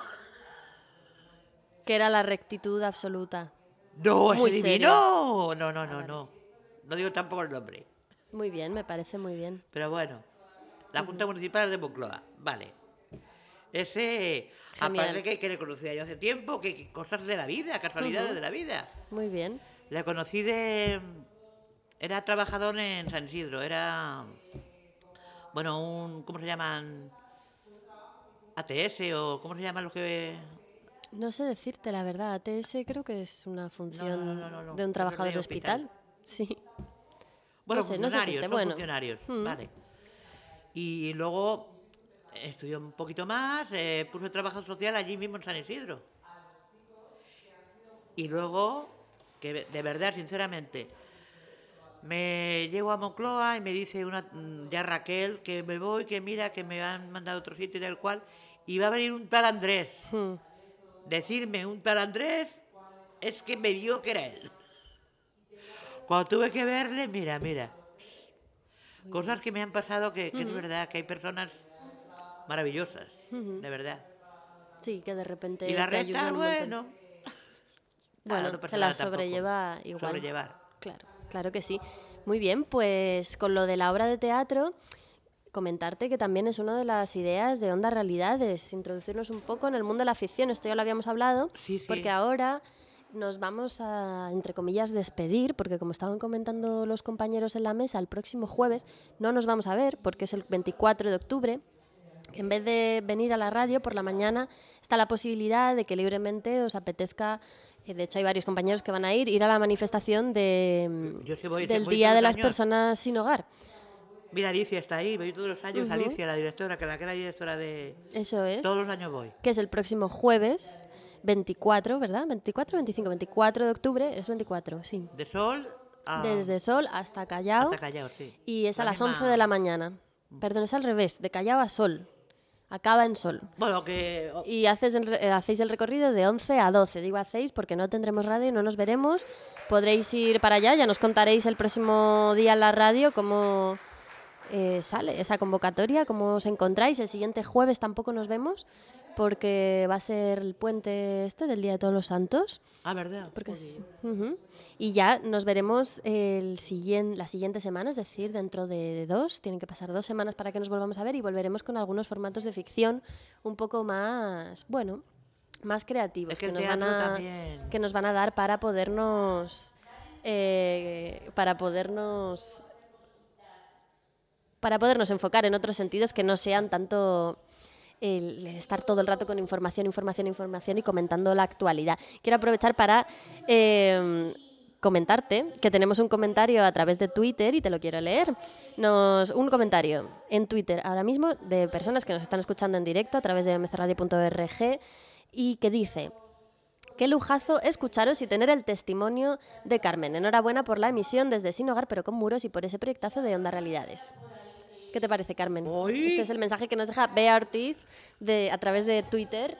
Que era la rectitud absoluta. no, Muy serio. divino, no, no, no, no, no digo tampoco el nombre, Muy bien, me parece muy bien. pero bueno, la Junta Municipal de Moncloa, vale. Ese, aparte Genial. que, que le conocía yo hace tiempo, que, que cosas de la vida, casualidades de la vida. Muy bien. Le conocí de... Era trabajador en San Isidro, era... Bueno, un... ¿Cómo se llaman? ATS o ¿cómo se llaman los que...? No sé decirte la verdad, ATS creo que es una función no, no, no, de un trabajador de hospital. hospital. Sí. Bueno, No sé, no sé funcionarios, decirte, son bueno. funcionarios, Mm. vale. Y luego estudió un poquito más, eh, puso trabajo social allí mismo en San Isidro. Y luego, que de verdad, sinceramente, Me llego a Moncloa y me dice una mm, ya Raquel que me voy, que mira, que me han mandado otro sitio y tal cual, y va a venir un tal Andrés. Hmm. Decirme un tal Andrés es que me dio que era él. Cuando tuve que verle, mira, mira. Cosas que me han pasado que, que es verdad, que hay personas maravillosas, de verdad. Sí, que de repente Y la te ayudan recta, un montón. bueno. Bueno, se la tampoco. sobrelleva igual. Sobrellevar. Claro, claro que sí. Muy bien, pues con lo de la obra de teatro, comentarte que también es una de las ideas de Onda Realidades, introducirnos un poco en el mundo de la ficción. Esto ya lo habíamos hablado, Sí, sí. porque ahora nos vamos a, entre comillas, despedir, porque como estaban comentando los compañeros en la mesa, el próximo jueves no nos vamos a ver, porque es el 24 de octubre, en vez de venir a la radio por la mañana, está la posibilidad de que libremente os apetezca, de hecho hay varios compañeros que van a ir, ir a la manifestación de, Yo sí voy, del voy Día de las años. Personas Sin Hogar. Mira, Alicia está ahí, voy todos los años. Alicia, la directora, que la que era directora de... Eso es. Todos los años voy. Que es el próximo jueves 24, ¿verdad? 24, 25, 24 de octubre, es 24, sí. De Sol a... Desde Sol hasta Callao. Hasta Callao, sí. Y es a La las misma- 11 de la mañana. Perdón, es al revés, de Callao a Sol. Acaba en Sol. Bueno, que... Y haces el eh, hacéis el recorrido de 11 a 12. Digo hacéis porque no tendremos radio y no nos veremos. Podréis ir para allá, ya nos contaréis el próximo día en la radio cómo eh, sale esa convocatoria, cómo os encontráis. El siguiente jueves tampoco nos vemos porque va a ser el puente este del Día de Todos los Santos. Ah, ¿verdad? Porque es-. Y ya nos veremos el la siguiente semana, es decir, dentro de dos. Tienen que pasar dos semanas para que nos volvamos a ver y volveremos con algunos formatos de ficción un poco más, bueno, más creativos Es que nos van a también. que nos van a dar para podernos eh, para podernos para podernos enfocar en otros sentidos que no sean tanto el estar todo el rato con información, información, información y comentando la actualidad. Quiero aprovechar para eh, comentarte que tenemos un comentario a través de Twitter y te lo quiero leer. Nos, un comentario en Twitter ahora mismo de personas que nos están escuchando en directo a través de mcradio.org y que dice... Qué lujazo escucharos y tener el testimonio de Carmen. Enhorabuena por la emisión desde Sin Hogar, pero con muros y por ese proyectazo de Onda Realidades. ¿Qué te parece, Carmen? Este es el mensaje que nos deja Bea Ortiz de, a través de Twitter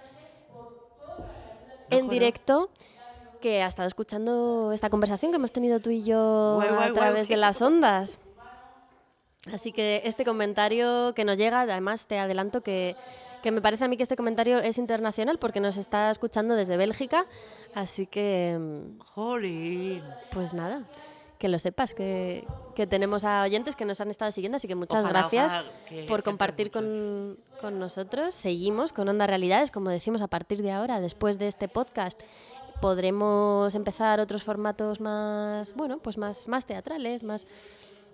en directo, que ha estado escuchando esta conversación que hemos tenido tú y yo Guay, guay, a guay, través de las ondas. Así que este comentario que nos llega, además te adelanto que, que me parece a mí que este comentario es internacional porque nos está escuchando desde Bélgica. Así que, mm, Jolín. pues nada, que lo sepas, que, que tenemos a oyentes que nos han estado siguiendo. Así que muchas Ojalá, gracias ojalá que por compartir con, con nosotros. Seguimos con Onda Realidades, como decimos, a partir de ahora, después de este podcast. Podremos empezar otros formatos más, bueno, pues más, más teatrales, más,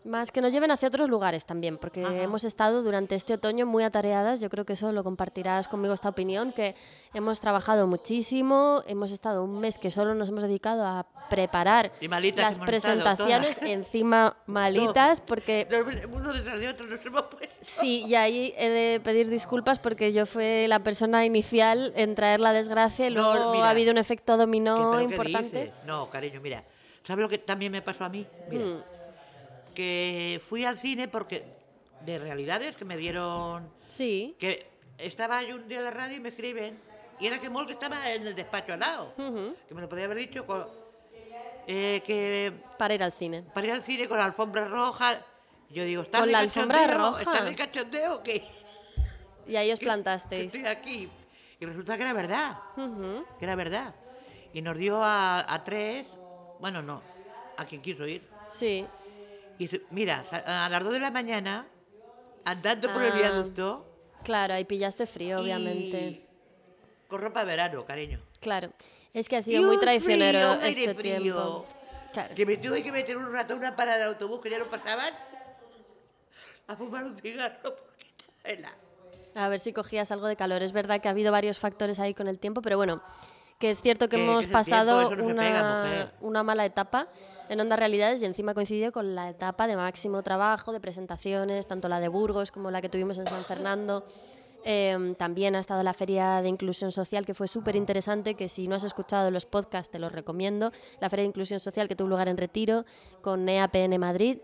más que nos lleven hacia otros lugares también, porque hemos estado durante este otoño muy atareadas. Yo creo que eso lo compartirás conmigo esta opinión, que hemos trabajado muchísimo, hemos estado un mes que solo nos hemos dedicado a preparar las presentaciones, encima malitas, porque Uno detrás de otro nos hemos puesto. Sí, y ahí he de pedir disculpas porque yo fui la persona inicial en traer la desgracia y No, luego mira, ha habido un efecto ¿Qué- dominó importante. No, cariño, mira. ¿Sabes lo que también me pasó a mí? Mira, Mm, que fui al cine porque de realidades que me dieron Sí. que estaba yo un día en la radio y me escriben y era que Mol que estaba en el despacho al lado ujú, que me lo podía haber dicho con- eh, que Para ir al cine. para ir al cine con la alfombra roja yo digo ¿estás ¿Con de la alfombra cachondeo? roja? ¿estás de cachondeo o qué? Y ahí os Que plantasteis. estoy aquí y resulta que era verdad Ujú, que era verdad y nos dio a, a tres bueno no a quien quiso ir Sí. Y mira a las dos de la mañana andando por el Ah. viaducto Claro, ahí pillaste frío, y obviamente. con ropa de verano cariño Claro. Es que ha Y sido muy un traicionero frío, este frío, tiempo. Claro. Que me tuve que meter un rato en una parada de autobús que ya no pasaban a fumar un cigarro porque estaba helado. A ver si cogías algo de calor. Es verdad que ha habido varios factores ahí con el tiempo, pero bueno, que es cierto que hemos pasado tiempo, no una, pega, una mala etapa en Onda Realidades y encima coincidió con la etapa de máximo trabajo, de presentaciones, tanto la de Burgos como la que tuvimos en San Fernando. Eh, también ha estado la Feria de Inclusión Social, que fue súper interesante, que si no has escuchado los podcasts te los recomiendo. La Feria de Inclusión Social que tuvo lugar en Retiro con EAPN Madrid.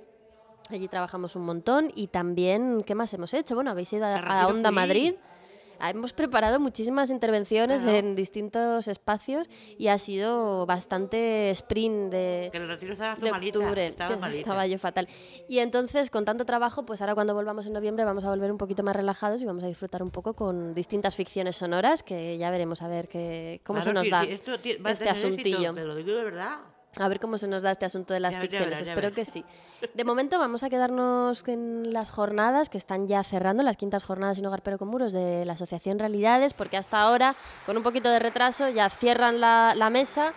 Allí trabajamos un montón y también, ¿qué más hemos hecho? Bueno, habéis ido a, a Onda. Madrid. Hemos preparado muchísimas intervenciones Claro. en distintos espacios y ha sido bastante sprint de, Que el retiro estaba de malita, octubre, estaba que estaba yo fatal. Y entonces, con tanto trabajo, pues ahora cuando volvamos en noviembre vamos a volver un poquito más relajados y vamos a disfrutar un poco con distintas ficciones sonoras que ya veremos a ver qué, cómo se nos da esto este éxito, asuntillo. Te lo digo de verdad. A ver cómo se nos da este asunto de las Ya verás, ya ficciones. ya Espero que sí. De momento vamos a quedarnos en las jornadas que están ya cerrando, las quintas jornadas sin hogar pero con muros de la Asociación Realidades, porque hasta ahora, con un poquito de retraso, ya cierran la, la mesa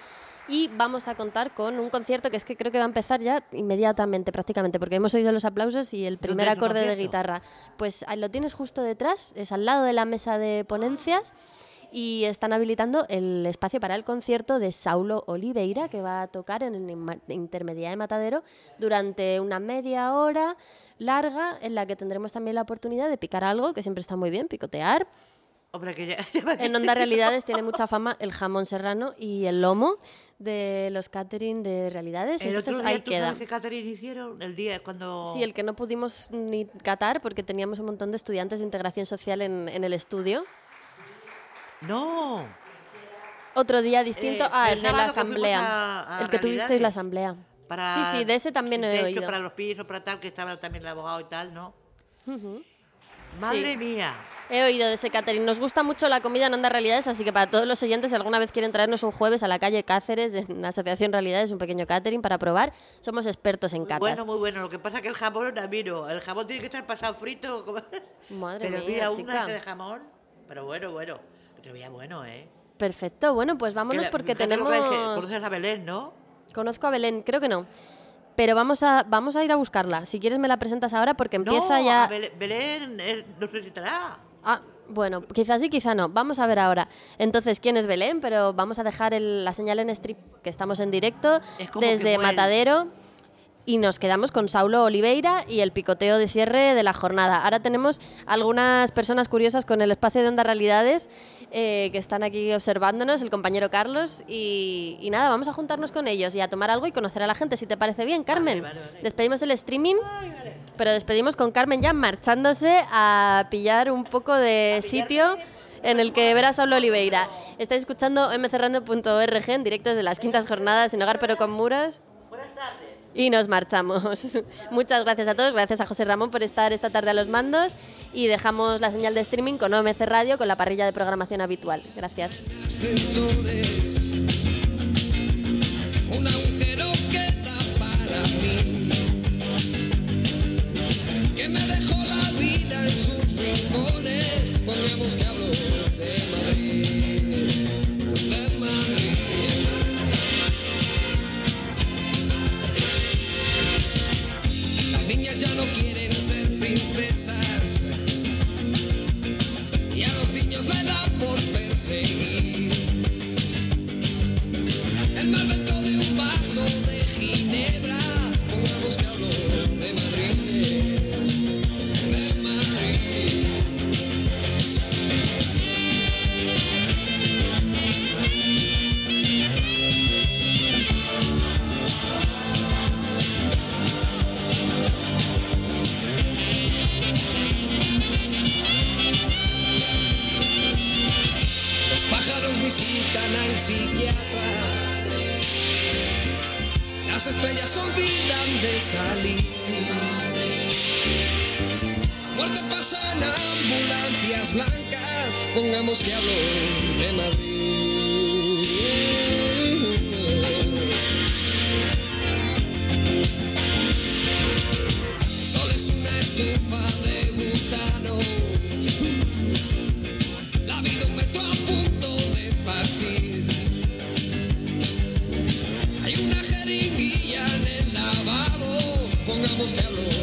y vamos a contar con un concierto que es que creo que va a empezar ya inmediatamente, prácticamente, porque hemos oído los aplausos y el primer acorde de guitarra. Pues ahí lo tienes justo detrás, es al lado de la mesa de ponencias y están habilitando el espacio para el concierto de Saulo Oliveira, que va a tocar en el Intermedia de Matadero durante una media hora larga, en la que tendremos también la oportunidad de picar algo, que siempre está muy bien, picotear. Hombre, que ya, ya me En Onda Realidades tiene mucha fama el jamón serrano y el lomo de los catering de Realidades, El entonces otro día, ahí ¿tú queda. sabes qué catering hicieron? El día cuando... Sí, el que no pudimos ni catar porque teníamos un montón de estudiantes de integración social en, en el estudio. No. Otro día distinto. Eh, ah, el el de la asamblea. a- a el que tuvisteis la asamblea. Para sí, sí, de ese también he oído. para los pisos, para tal, que estaba también el abogado y tal, ¿no? Ujú. Madre Sí. mía. He oído de ese catering. Nos gusta mucho la comida en Onda Realidades, así que para todos los oyentes, si alguna vez quieren traernos un jueves a la calle Cáceres, en la Asociación Realidades, un pequeño catering para probar, somos expertos en Muy catas. bueno, muy bueno. Lo que pasa es que el jamón a mí no. El jamón tiene que estar pasado frito. Madre Pero mía, mira, chica. de jamón. Pero bueno, bueno. Bueno, ¿eh? Perfecto, bueno, pues vámonos la- porque tenemos... Conoces a Belén, ¿no? Conozco a Belén, creo que no. Pero vamos a, vamos a ir a buscarla. Si quieres me la presentas ahora porque empieza no, ya... Belén, Belén, eh, no sé si estará. Ah, bueno, quizás sí, quizá no. Vamos a ver ahora. Entonces, ¿quién es Belén? Pero vamos a dejar el- la señal en strip, que estamos en directo, Es desde. Matadero. Y nos quedamos con Saulo Oliveira y el picoteo de cierre de la jornada. Ahora tenemos algunas personas curiosas con el espacio de Onda Realidades eh, que están aquí observándonos, el compañero Carlos. Y, y nada, vamos a juntarnos con ellos y a tomar algo y conocer a la gente, si te parece bien, Carmen. Despedimos el streaming, pero despedimos con Carmen ya marchándose a pillar un poco de sitio en el que verás a Saulo Oliveira. Estáis escuchando mcerrando.org en directo desde las quintas jornadas en Hogar pero con Muros. Y nos marchamos. Muchas gracias a todos, gracias a José Ramón por estar esta tarde a los mandos y dejamos la señal de streaming con OMC Radio con la parrilla de programación habitual. Gracias. Niñas ya no quieren ser princesas. Y a los niños le da por perseguir. El mar estrellas olvidan de salir. La muerte pasa en ambulancias blancas. Pongamos que hablo de Madrid. Sol es una estufa de butano. Lavabo. Pongamos que hablo